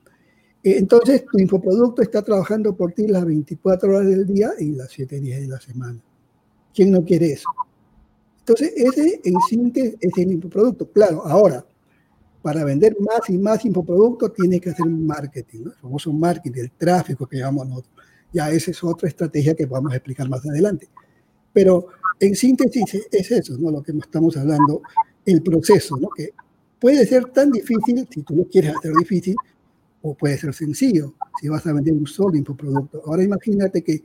Eh, entonces, tu infoproducto está trabajando por ti las 24 horas del día y las 7 días de la semana. ¿Quién no quiere eso? Entonces, ese en síntesis es el infoproducto. Claro, ahora, para vender más y más infoproductos tienes que hacer marketing, ¿no? el famoso marketing, el tráfico que llamamos nosotros. Ya esa es otra estrategia que vamos a explicar más adelante. Pero en síntesis es eso, ¿no? Lo que estamos hablando, el proceso, ¿no? Que puede ser tan difícil, si tú lo quieres hacer difícil, o puede ser sencillo, si vas a vender un solo infoproducto. Ahora imagínate que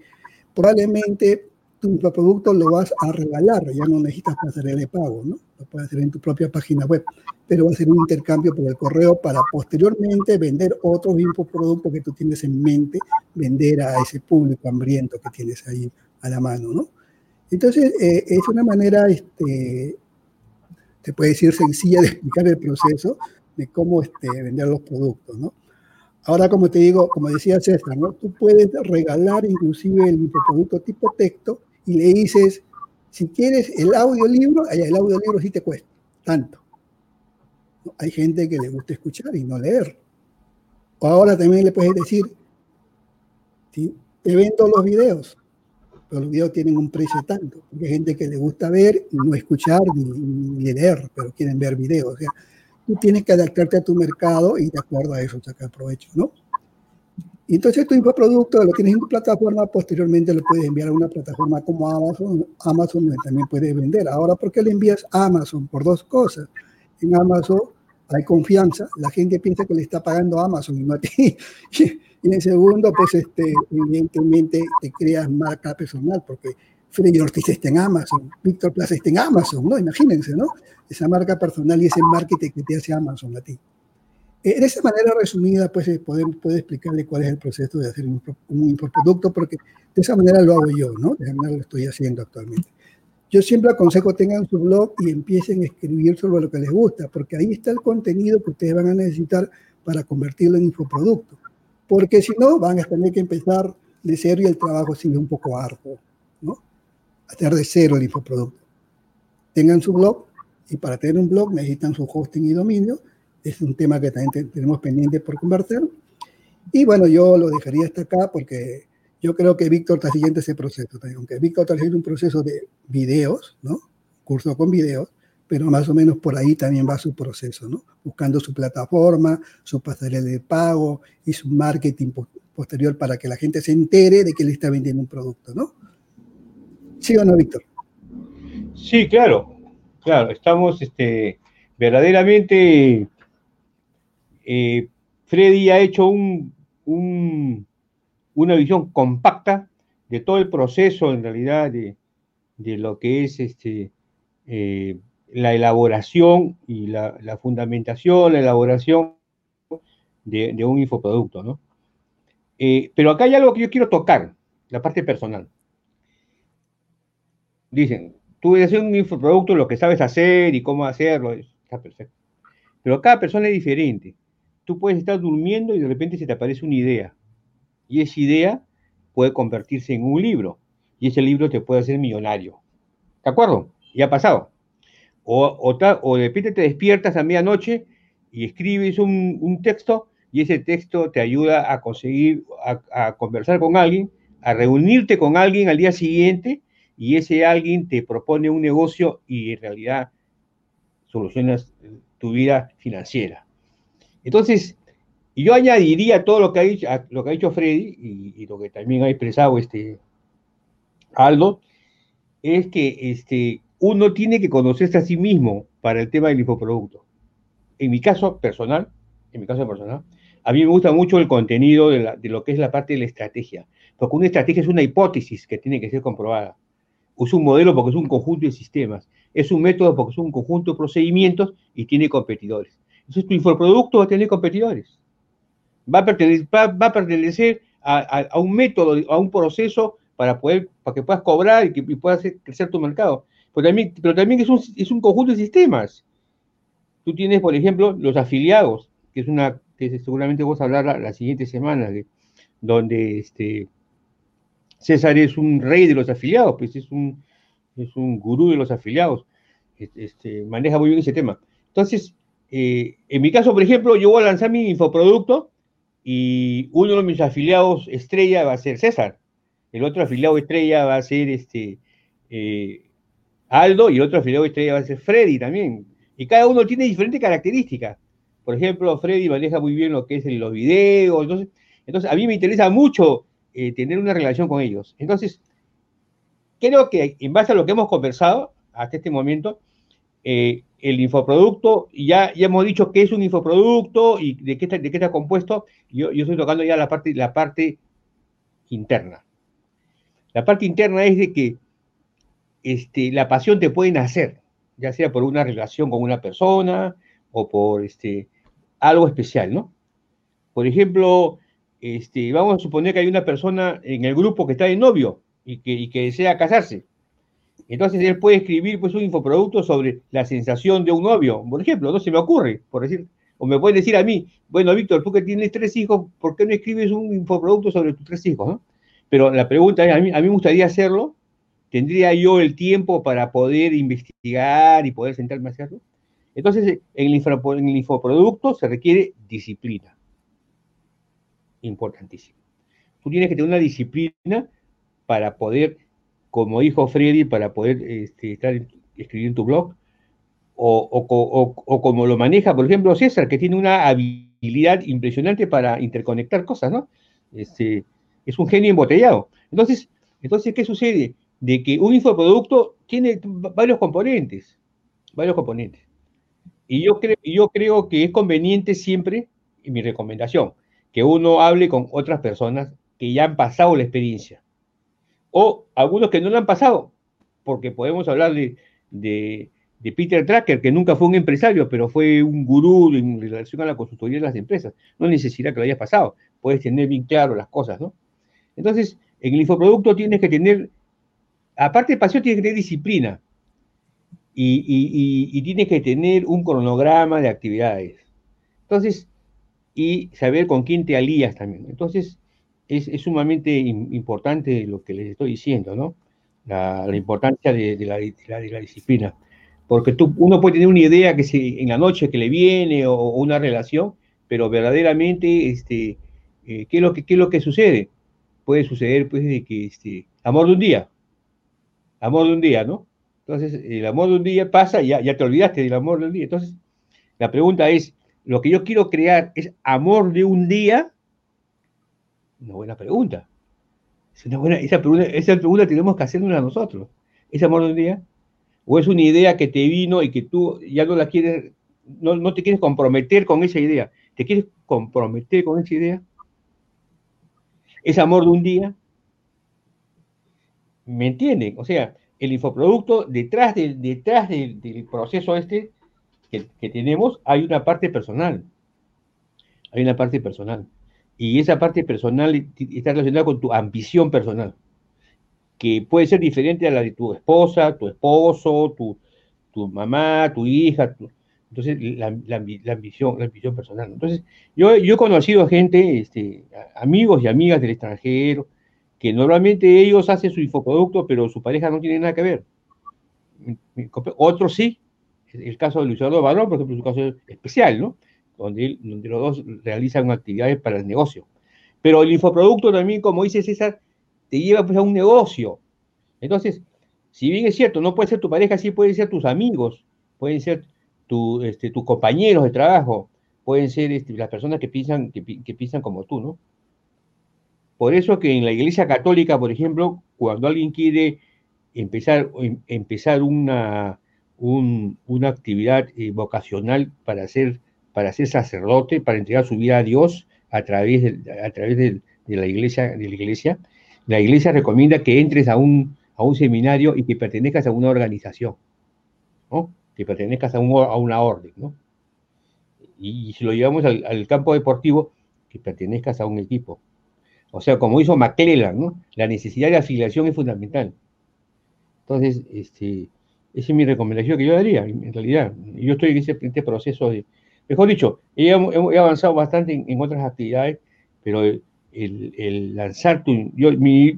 probablemente tu producto lo vas a regalar, ya no necesitas pasarela de pago, ¿no? Lo puedes hacer en tu propia página web, pero va a ser un intercambio por el correo para posteriormente vender otros infoproductos que tú tienes en mente, vender a ese público hambriento que tienes ahí a la mano, ¿no? Entonces, eh, es una manera, este, te puede decir, sencilla de explicar el proceso de cómo este, vender los productos, ¿no? Ahora, como te digo, como decía César, ¿no? tú puedes regalar inclusive el infoproducto tipo texto y le dices, si quieres el audiolibro, el audiolibro sí te cuesta tanto. Hay gente que le gusta escuchar y no leer. O ahora también le puedes decir, te vendo los videos, pero los videos tienen un precio tanto. Hay gente que le gusta ver y no escuchar ni, leer, pero quieren ver videos. O sea, tú tienes que adaptarte a tu mercado y de acuerdo a eso sacar provecho, ¿no? Y entonces tu infoproducto lo tienes en tu plataforma, posteriormente lo puedes enviar a una plataforma como Amazon, Amazon también puedes vender. Ahora, ¿por qué le envías a Amazon? Por dos cosas. En Amazon hay confianza, la gente piensa que le está pagando Amazon y no a ti. Y en segundo, pues este, evidentemente te creas marca personal, porque Freddy Ortiz está en Amazon, Víctor Plaza está en Amazon, ¿no? Imagínense, ¿no? Esa marca personal y ese marketing que te hace Amazon a ti. Eh, de esa manera resumida, pues puede, puede explicarle cuál es el proceso de hacer un, un infoproducto, porque de esa manera lo hago yo, ¿no? De esa manera lo estoy haciendo actualmente. Yo siempre aconsejo tengan su blog y empiecen a escribir sobre lo que les gusta, porque ahí está el contenido que ustedes van a necesitar para convertirlo en infoproducto. Porque si no, van a tener que empezar de cero y el trabajo sigue un poco arduo, ¿no? Hacer de cero el infoproducto. Tengan su blog y para tener un blog necesitan su hosting y dominio. Es un tema que también tenemos pendiente por conversar. Y bueno, yo lo dejaría hasta acá porque yo creo que Víctor está siguiendo ese proceso aunque Víctor está haciendo un proceso de videos, ¿no? Curso con videos, pero más o menos por ahí también va su proceso, ¿no? Buscando su plataforma, su pasarela de pago y su marketing posterior para que la gente se entere de que le está vendiendo un producto, ¿no? ¿Sí o no, Víctor? Sí, claro, claro, estamos este, verdaderamente, eh, Freddy ha hecho un, un una visión compacta de todo el proceso, en realidad, de, lo que es este, eh, la elaboración y la, fundamentación, la elaboración de, un infoproducto, ¿no? Eh, pero acá hay algo que yo quiero tocar, la parte personal. Dicen, tú hacer un infoproducto, lo que sabes hacer y cómo hacerlo, está perfecto. Pero cada persona es diferente. Puedes estar durmiendo y de repente se te aparece una idea y esa idea puede convertirse en un libro y ese libro te puede hacer millonario. ¿De acuerdo? Y ha pasado. O, o, de repente te despiertas a medianoche y escribes un, texto y ese texto te ayuda a conseguir, a, conversar con alguien, a reunirte con alguien al día siguiente y ese alguien te propone un negocio y en realidad solucionas tu vida financiera. Entonces, yo añadiría todo lo que ha dicho, lo que ha dicho Freddy y, lo que también ha expresado este Aldo, es que este, uno tiene que conocerse a sí mismo para el tema del infoproducto. En mi caso personal, en mi caso personal, a mí me gusta mucho el contenido de, lo que es la parte de la estrategia, porque una estrategia es una hipótesis que tiene que ser comprobada. Es un modelo porque es un conjunto de sistemas, es un método porque es un conjunto de procedimientos y tiene competidores. Entonces tu infoproducto va a tener competidores va a pertenecer, va, a, pertenecer a, un método, a un proceso para, poder, para que puedas cobrar y que puedas hacer crecer tu mercado. Pero también, pero también es, un, es un conjunto de sistemas. Tú tienes, por ejemplo, los afiliados, que es una que seguramente vamos a hablar la, siguiente semana, de, donde este, César es un rey de los afiliados, pues es un, es un gurú de los afiliados, este, maneja muy bien ese tema. Entonces, eh, en mi caso, por ejemplo, yo voy a lanzar mi infoproducto y uno de mis afiliados estrella va a ser César, el otro afiliado estrella va a ser este eh, Aldo y el otro afiliado estrella va a ser Freddy también. Y cada uno tiene diferentes características. Por ejemplo, Freddy maneja muy bien lo que es los videos. Entonces, a mí me interesa mucho eh, tener una relación con ellos. Entonces, creo que en base a lo que hemos conversado hasta este momento, el infoproducto, ya, ya hemos dicho qué es un infoproducto y de qué está, de qué está compuesto. Yo, yo estoy tocando ya la parte, la parte interna. La parte interna es de que este, la pasión te puede nacer, ya sea por una relación con una persona o por este, algo especial, ¿no? Por ejemplo, este, vamos a suponer que hay una persona en el grupo que está de novio y que, y que desea casarse. Entonces él puede escribir pues un infoproducto sobre la sensación de un novio, por ejemplo, no se me ocurre, por decir, o me puede decir a mí, bueno, Víctor, tú que tienes tres hijos, ¿por qué no escribes un infoproducto sobre tus tres hijos? Pero la pregunta es, a mí, a mí me gustaría hacerlo, ¿tendría yo el tiempo para poder investigar y poder sentarme a hacerlo? Entonces, en el, en el infoproducto se requiere disciplina. Importantísimo. Tú tienes que tener una disciplina para poder como dijo Freddy, para poder este, estar escribiendo tu blog, o, como lo maneja, por ejemplo, César, que tiene una habilidad impresionante para interconectar cosas, ¿no? Este, es un genio embotellado. Entonces, entonces, ¿qué sucede? De que un infoproducto tiene varios componentes, varios componentes. Y yo creo, yo creo que es conveniente siempre, y mi recomendación, que uno hable con otras personas que ya han pasado la experiencia. O algunos que no la han pasado, porque podemos hablar de, de, Peter Tracker, que nunca fue un empresario, pero fue un gurú en relación a la consultoría de las empresas. No necesita que lo hayas pasado, puedes tener bien claro las cosas, ¿no? Entonces, en el infoproducto tienes que tener, aparte de pasión, tienes que tener disciplina. Y, tienes que tener un cronograma de actividades. Entonces, y saber con quién te alías también. Entonces, es, sumamente importante lo que les estoy diciendo, ¿no? La, importancia de, la, disciplina. Porque tú, uno puede tener una idea que se, en la noche que le viene o, una relación, pero verdaderamente, este, eh, ¿qué, es lo que, ¿qué es lo que sucede? Puede suceder, pues, de que, este, amor de un día, amor de un día, ¿no? Entonces, el amor de un día pasa y ya, ya te olvidaste del amor de un día. Entonces, la pregunta es, ¿lo que yo quiero crear es amor de un día? Una buena pregunta. esa, pregunta tenemos que hacernos a nosotros. ¿Es amor de un día? ¿O es una idea que te vino y que tú ya no la quieres, no, no te quieres comprometer con esa idea? ¿Te quieres comprometer con esa idea? ¿Es amor de un día? ¿Me entienden? O sea, el infoproducto, detrás, detrás del, proceso este que, que tenemos, hay una parte personal. Hay una parte personal. Y esa parte personal está relacionada con tu ambición personal, que puede ser diferente a la de tu esposa, tu esposo, tu, tu mamá, tu hija. entonces, la, ambición, la ambición personal. Entonces, yo, yo he conocido gente, este, amigos y amigas del extranjero, que normalmente ellos hacen su infoproducto, pero su pareja no tiene nada que ver. Otros sí. El caso de Luis Eduardo Barón, por ejemplo, es un caso especial, ¿no? Donde, los dos realizan actividades para el negocio. Pero el infoproducto también, como dice César, te lleva pues, a un negocio. Entonces, si bien es cierto, no puede ser tu pareja, sí pueden ser tus amigos, pueden ser este, tus compañeros de trabajo, pueden ser este, las personas que piensan, que, piensan como tú, ¿no? Por eso que en la Iglesia Católica, por ejemplo, cuando alguien quiere empezar, empezar una, una actividad eh, vocacional para ser para ser sacerdote, para entregar su vida a Dios a través de, a través de, la iglesia, la iglesia. Recomienda que entres a un, a un seminario y que pertenezcas a una organización, ¿no? que pertenezcas a, a una orden. ¿no? Y, si lo llevamos al, campo deportivo, que pertenezcas a un equipo. O sea, como hizo McClellan, ¿no? la necesidad de afiliación es fundamental. Entonces, este, esa es mi recomendación que yo daría, en realidad. Yo estoy en este proceso de, Mejor dicho, he, avanzado bastante en, otras actividades, pero el, lanzar tu... Yo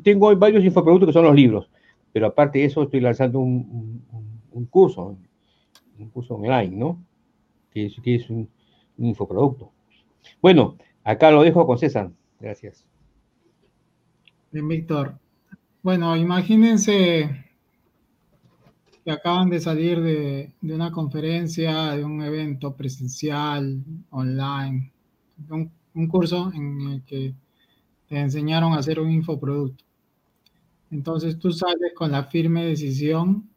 tengo varios infoproductos que son los libros, pero aparte de eso estoy lanzando un, curso, un curso online, ¿no? Que es, un, infoproducto. Bueno, acá lo dejo con César. Gracias. Bien, Víctor. Bueno, imagínense que acaban de salir de, una conferencia, de un evento presencial, online, un, un, curso en el que te enseñaron a hacer un infoproducto. Entonces tú sales con la firme decisión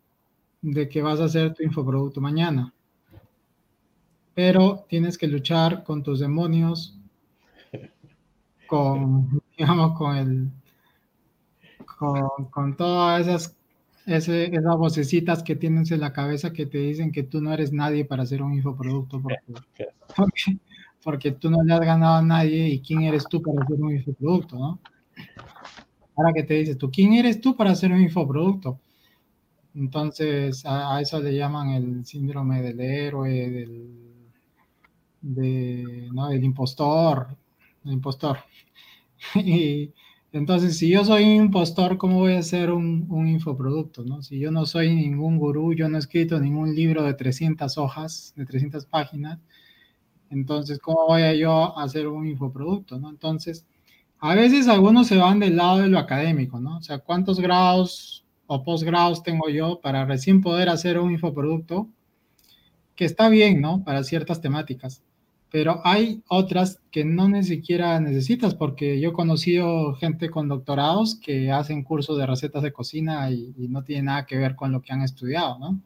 de que vas a hacer tu infoproducto mañana. Pero tienes que luchar con tus demonios, con, digamos, con el, con, con todas esas ese, esas vocecitas que tienes en la cabeza que te dicen que tú no eres nadie para hacer un infoproducto porque, porque, tú no le has ganado a nadie y quién eres tú para hacer un infoproducto, ¿no? Ahora que te dices tú, ¿quién eres tú para hacer un infoproducto? Entonces a, eso le llaman el síndrome del héroe, del, de, ¿no? del impostor, el impostor. y, entonces, si yo soy un impostor, ¿cómo voy a hacer un, infoproducto? Si yo no soy ningún gurú, yo no he escrito ningún libro de 300 hojas, de 300 páginas, entonces, ¿cómo voy a yo hacer un infoproducto? Entonces, a veces algunos se van del lado de lo académico, ¿no? O sea, ¿cuántos grados o posgrados tengo yo para recién poder hacer un infoproducto? Que está bien, ¿no? Para ciertas temáticas. Pero hay otras que no ni siquiera necesitas, porque yo he conocido gente con doctorados que hacen cursos de recetas de cocina y, no tiene nada que ver con lo que han estudiado, ¿no?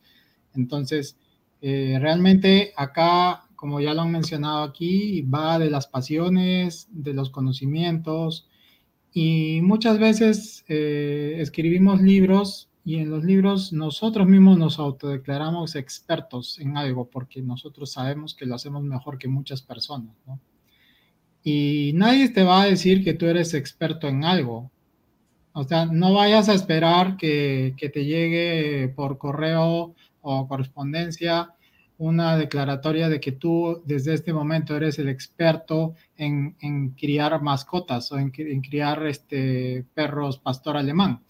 Entonces, eh, realmente acá, como ya lo han mencionado aquí, va de las pasiones, de los conocimientos, y muchas veces eh, escribimos libros y en los libros nosotros mismos nos autodeclaramos expertos en algo porque nosotros sabemos que lo hacemos mejor que muchas personas. Y nadie te va a decir que tú eres experto en algo. O sea, no vayas a esperar que, que te llegue por correo o correspondencia una declaratoria de que tú desde este momento eres el experto en, en criar mascotas o en, en criar este, perros pastor alemán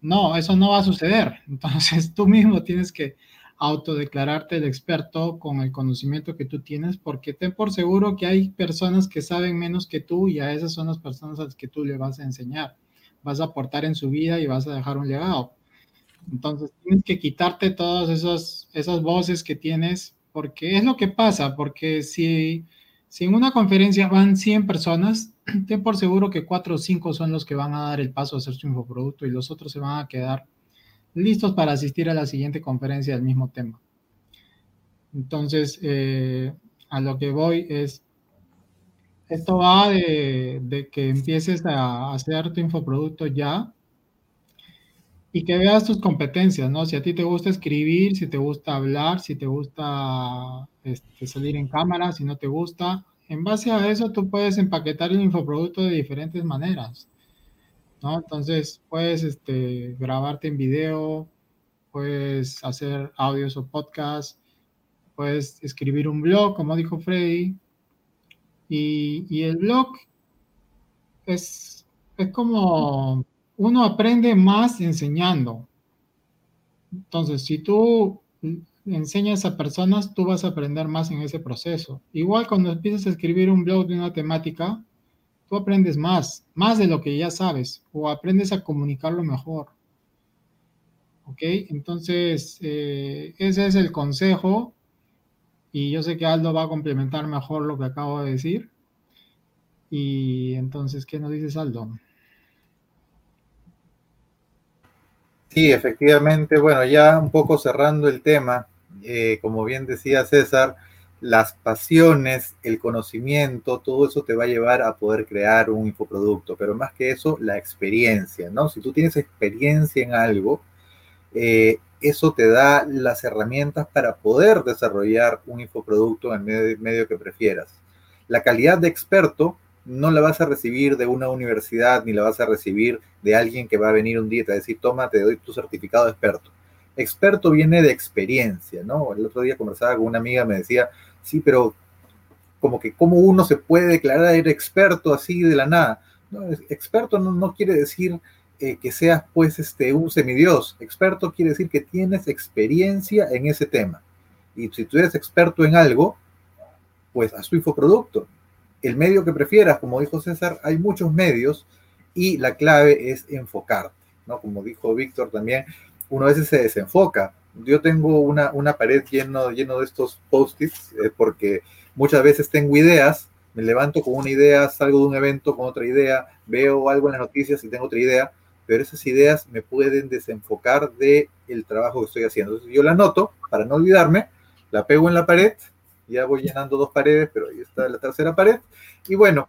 no, eso no va a suceder. Entonces tú mismo tienes que autodeclararte el experto con el conocimiento que tú tienes, porque ten por seguro que hay personas que saben menos que tú y a esas son las personas a las que tú le vas a enseñar. Vas a aportar en su vida y vas a dejar un legado. Entonces tienes que quitarte todas esas, esas voces que tienes, porque es lo que pasa, porque si si en una conferencia van 100 personas, ten por seguro que 4 o 5 son los que van a dar el paso a hacer su infoproducto y los otros se van a quedar listos para asistir a la siguiente conferencia del mismo tema. Entonces, eh, a lo que voy es, esto va de, de, que empieces a hacer tu infoproducto ya y que veas tus competencias, ¿no? Si a ti te gusta escribir, si te gusta hablar, si te gusta este, salir en cámara, si no te gusta, en base a eso tú puedes empaquetar el infoproducto de diferentes maneras, ¿no? Entonces puedes este, grabarte en video, puedes hacer audios o podcasts, puedes escribir un blog, como dijo Freddy, y, y el blog es, es como uno aprende más enseñando. Entonces, si tú enseñas a personas, tú vas a aprender más en ese proceso. Igual cuando empiezas a escribir un blog de una temática, tú aprendes más, más de lo que ya sabes, o aprendes a comunicarlo mejor. ¿Ok? Entonces, eh, ese es el consejo. Y yo sé que Aldo va a complementar mejor lo que acabo de decir. Y entonces, ¿qué nos dices, Aldo? Sí, efectivamente, bueno, ya un poco cerrando el tema, eh, como bien decía César, las pasiones, el conocimiento, todo eso te va a llevar a poder crear un infoproducto, pero más que eso, la experiencia, ¿no? Si tú tienes experiencia en algo, eh, eso te da las herramientas para poder desarrollar un infoproducto en el medio que prefieras. La calidad de experto no la vas a recibir de una universidad ni la vas a recibir de alguien que va a venir un día y te va a decir, toma, te doy tu certificado de experto. Experto viene de experiencia, ¿no? El otro día conversaba con una amiga, me decía, sí, pero como que cómo uno se puede declarar experto así de la nada. No, experto no, quiere decir eh, que seas pues este, un semidios. Experto quiere decir que tienes experiencia en ese tema. Y si tú eres experto en algo, pues haz tu infoproducto el medio que prefieras, como dijo César, hay muchos medios y la clave es enfocarte, ¿no? Como dijo Víctor también, uno a veces se desenfoca. Yo tengo una, una pared lleno, lleno de estos post-its eh, porque muchas veces tengo ideas, me levanto con una idea, salgo de un evento con otra idea, veo algo en las noticias y tengo otra idea, pero esas ideas me pueden desenfocar del el trabajo que estoy haciendo. Entonces yo la anoto para no olvidarme, la pego en la pared ya voy llenando dos paredes, pero ahí está la tercera pared. Y bueno,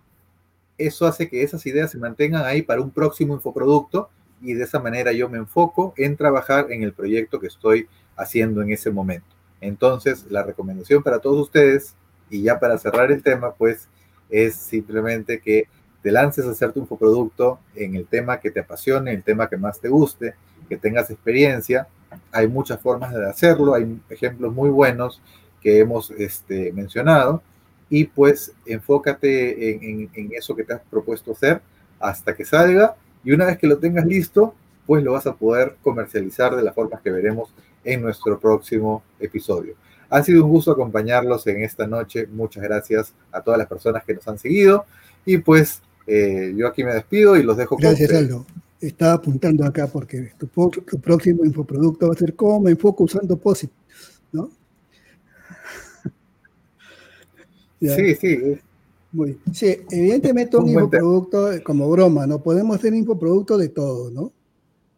eso hace que esas ideas se mantengan ahí para un próximo infoproducto y de esa manera yo me enfoco en trabajar en el proyecto que estoy haciendo en ese momento. Entonces, la recomendación para todos ustedes, y ya para cerrar el tema, pues es simplemente que te lances a hacer tu infoproducto en el tema que te apasione, el tema que más te guste, que tengas experiencia. Hay muchas formas de hacerlo, hay ejemplos muy buenos que hemos este, mencionado y pues enfócate en, eso que te has propuesto hacer hasta que salga y una vez que lo tengas listo, pues lo vas a poder comercializar de la forma que veremos en nuestro próximo episodio. Ha sido un gusto acompañarlos en esta noche. Muchas gracias a todas las personas que nos han seguido. Y pues eh, yo aquí me despido y los dejo. Gracias, Aldo. Estaba apuntando acá porque tu, tu, próximo infoproducto va a ser cómo me enfoco usando POSIT, ¿no? Sí, sí. Muy Sí, evidentemente un, infoproducto como broma, ¿no? Podemos hacer infoproducto de todo, ¿no?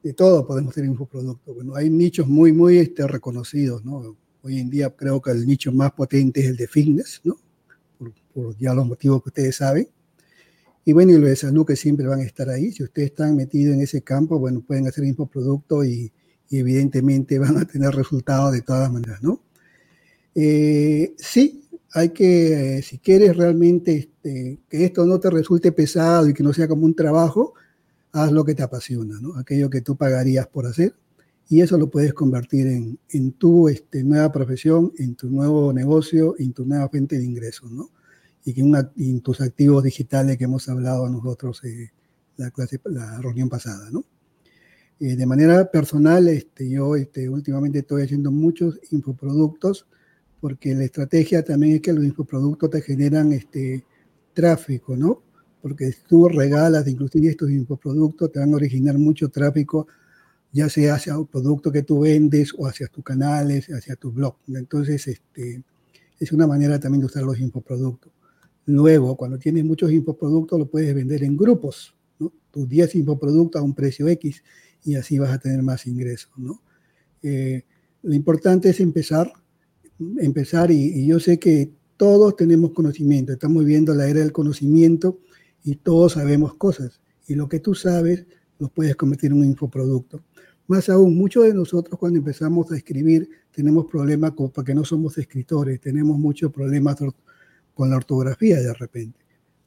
De todo podemos hacer infoproducto. Bueno, hay nichos muy, muy este, reconocidos, ¿no? Hoy en día creo que el nicho más potente es el de fitness, ¿no? Por, ya los motivos que ustedes saben. Y bueno, y los de salud que siempre van a estar ahí. Si ustedes están metidos en ese campo, bueno, pueden hacer infoproducto y, y evidentemente van a tener resultados de todas maneras, ¿no? Eh, sí, hay que, eh, si quieres realmente este, que esto no te resulte pesado y que no sea como un trabajo, haz lo que te apasiona, ¿no? Aquello que tú pagarías por hacer y eso lo puedes convertir en, en tu este, nueva profesión, en tu nuevo negocio, en tu nueva fuente de ingresos, ¿no? Y que en tus activos digitales que hemos hablado nosotros eh, la, clase, la reunión pasada, ¿no? Eh, de manera personal, este, yo este, últimamente estoy haciendo muchos infoproductos porque la estrategia también es que los infoproductos te generan este, tráfico, ¿no? Porque tú regalas, inclusive estos infoproductos te van a originar mucho tráfico, ya sea hacia el producto que tú vendes o hacia tus canales, hacia tu blog. Entonces, este, es una manera también de usar los infoproductos. Luego, cuando tienes muchos infoproductos, lo puedes vender en grupos, ¿no? Tus 10 infoproductos a un precio X y así vas a tener más ingresos, ¿no? Eh, lo importante es empezar empezar y, yo sé que todos tenemos conocimiento, estamos viviendo la era del conocimiento y todos sabemos cosas y lo que tú sabes lo puedes convertir en un infoproducto. Más aún, muchos de nosotros cuando empezamos a escribir tenemos problemas porque no somos escritores, tenemos muchos problemas con la ortografía de repente.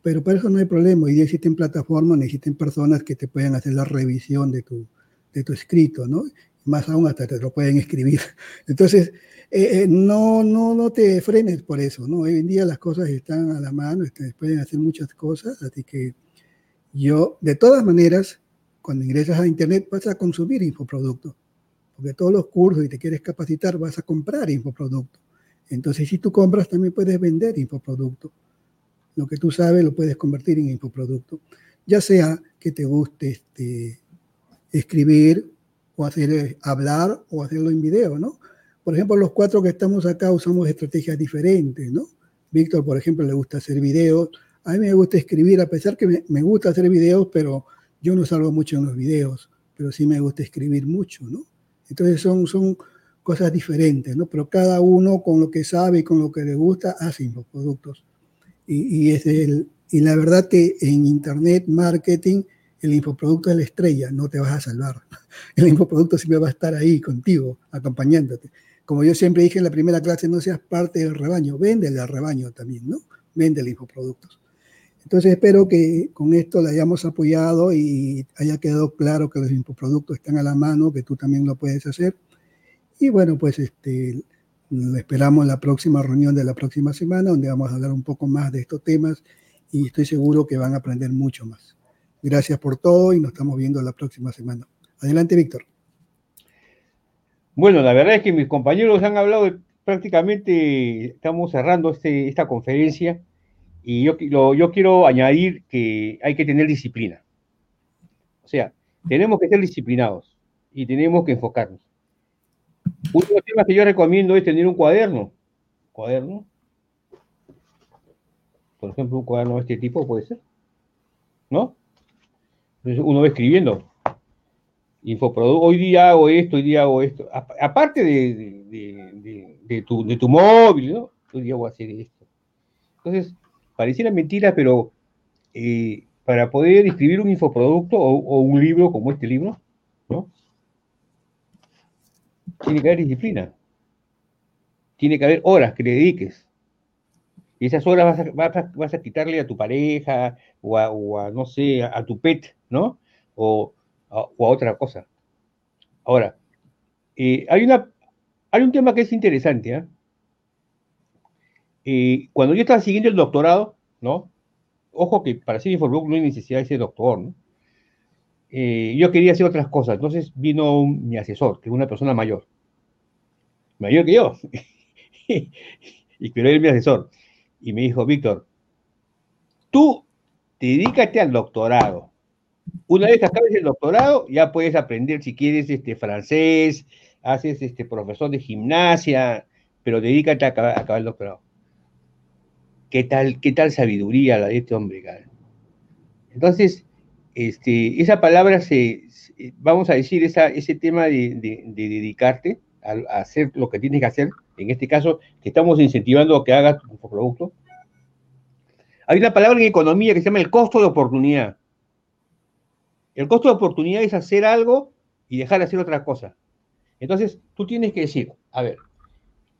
Pero para eso no hay problema. Hoy día existen plataformas, existen personas que te pueden hacer la revisión de tu, de tu escrito, ¿no? Más aún hasta te lo pueden escribir. Entonces, eh, eh, no, no, no te frenes por eso, ¿no? Hoy en día las cosas están a la mano, este, pueden hacer muchas cosas, así que yo, de todas maneras, cuando ingresas a Internet vas a consumir infoproductos, porque todos los cursos y te quieres capacitar vas a comprar infoproductos. Entonces, si tú compras, también puedes vender infoproductos. Lo que tú sabes lo puedes convertir en infoproducto. Ya sea que te guste este, escribir o hacer eh, hablar o hacerlo en video, ¿no? Por ejemplo, los cuatro que estamos acá usamos estrategias diferentes, ¿no? Víctor, por ejemplo, le gusta hacer videos. A mí me gusta escribir, a pesar que me, gusta hacer videos, pero yo no salgo mucho en los videos, pero sí me gusta escribir mucho, ¿no? Entonces son, son cosas diferentes, ¿no? Pero cada uno con lo que sabe y con lo que le gusta hace los productos. Y, y, es el, y la verdad que en Internet Marketing el infoproducto es la estrella, no te vas a salvar. El infoproducto siempre va a estar ahí contigo, acompañándote como yo siempre dije en la primera clase, no seas parte del rebaño, véndele al rebaño también, ¿no? Véndele infoproductos. Entonces espero que con esto le hayamos apoyado y haya quedado claro que los infoproductos están a la mano, que tú también lo puedes hacer. Y bueno, pues este, esperamos la próxima reunión de la próxima semana, donde vamos a hablar un poco más de estos temas y estoy seguro que van a aprender mucho más. Gracias por todo y nos estamos viendo la próxima semana. Adelante, Víctor. Bueno, la verdad es que mis compañeros han hablado prácticamente, estamos cerrando este, esta conferencia y yo, yo quiero añadir que hay que tener disciplina. O sea, tenemos que ser disciplinados y tenemos que enfocarnos. Uno de los temas que yo recomiendo es tener un cuaderno. ¿Cuaderno? Por ejemplo, un cuaderno de este tipo puede ser. ¿No? Entonces uno va escribiendo infoproducto, hoy día hago esto, hoy día hago esto. aparte de, tu, móvil, ¿no? Hoy día voy a hacer esto. Entonces, pareciera mentira, pero eh, para poder escribir un infoproducto o, un libro como este libro, ¿no? Tiene que haber disciplina. Tiene que haber horas que le dediques. Y esas horas vas a, quitarle a tu pareja o a, no sé, a, tu pet, ¿no? O, a otra cosa. Ahora, eh, hay, un tema que es interesante. ¿ah? Eh, cuando yo estaba siguiendo el doctorado, ¿no? Ojo que para ser infoblog no hay necesidad de ser doctor, ¿no? Eh, yo quería hacer otras cosas. Entonces vino mi asesor, que es una persona mayor. Mayor que yo. y que era mi asesor. Y me dijo, Víctor, tú dedícate al doctorado. Una vez acabes el doctorado, ya puedes aprender si quieres este, francés, haces este, profesor de gimnasia, pero dedícate a acabar, el doctorado. qué tal, qué tal sabiduría la de este hombre, Entonces, este, esa palabra se, vamos a decir, ese tema de, dedicarte a, hacer lo que tienes que hacer, en este caso, que estamos incentivando a que hagas tu producto. Hay una palabra en economía que se llama el costo de oportunidad. El costo de oportunidad es hacer algo y dejar de hacer otra cosa. Entonces, tú tienes que decir, a ver,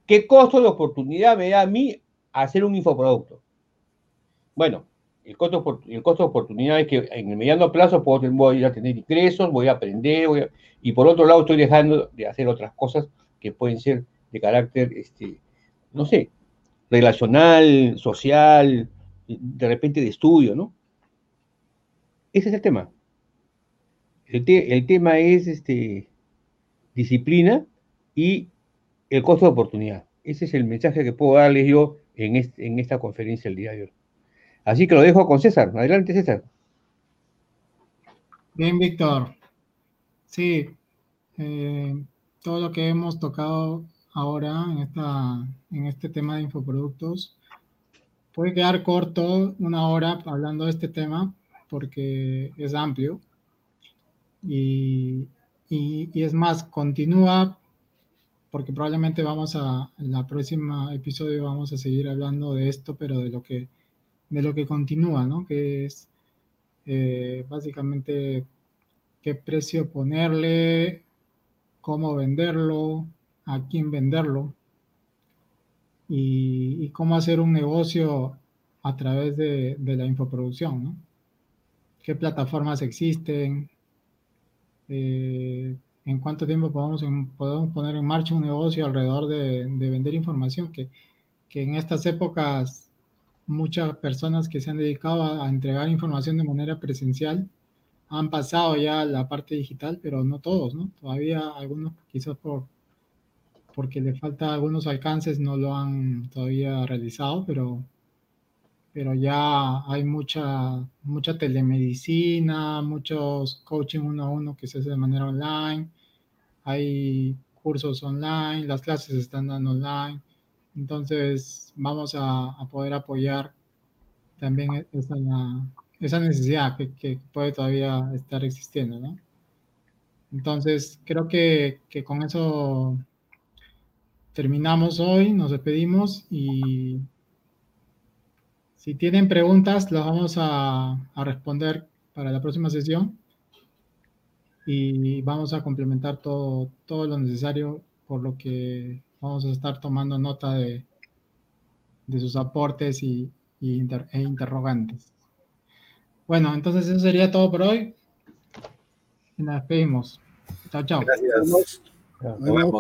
¿qué costo de oportunidad me da a mí hacer un infoproducto? Bueno, el costo, el costo de oportunidad es que en el mediano plazo puedo, voy a tener ingresos, voy a aprender, y por otro lado estoy dejando de hacer otras cosas que pueden ser de carácter, este, no sé, relacional, social, de repente de estudio, ¿no? Ese es el tema. El, tema es este, disciplina y el costo de oportunidad. Ese es el mensaje que puedo darles yo en, en esta conferencia el día de hoy. Así que lo dejo con César. Adelante, César. Bien, Víctor. Sí, eh, todo lo que hemos tocado ahora en, esta, en este tema de infoproductos puede quedar corto una hora hablando de este tema porque es amplio y, y, es más, continúa porque probablemente vamos a, en la próxima episodio vamos a seguir hablando de esto, pero de lo que de lo que continúa, ¿no? Que es eh, básicamente qué precio ponerle, cómo venderlo, a quién venderlo y, cómo hacer un negocio a través de, la infoproducción, ¿no? ¿Qué plataformas existen? Eh, ¿En cuánto tiempo podemos, podemos poner en marcha un negocio alrededor de, vender información? Que, que en estas épocas muchas personas que se han dedicado a, entregar información de manera presencial han pasado ya la parte digital, pero no todos, ¿no? Todavía algunos quizás por porque le falta algunos alcances no lo han todavía realizado, pero pero ya hay mucha mucha telemedicina, muchos coaching uno a uno que se hace de manera online, hay cursos online, las clases se están dando online. Entonces, vamos a, poder apoyar también e, esa, esa necesidad que, puede todavía estar existiendo, ¿no? Entonces, creo que, con eso terminamos hoy, nos despedimos y si tienen preguntas, las vamos a, a responder para la próxima sesión y vamos a complementar todo, todo lo necesario por lo que vamos a estar tomando nota de, de sus aportes y, e interrogantes. Bueno, entonces eso sería todo por hoy. Y nos despedimos. Chao, chao. Gracias. Nos vemos.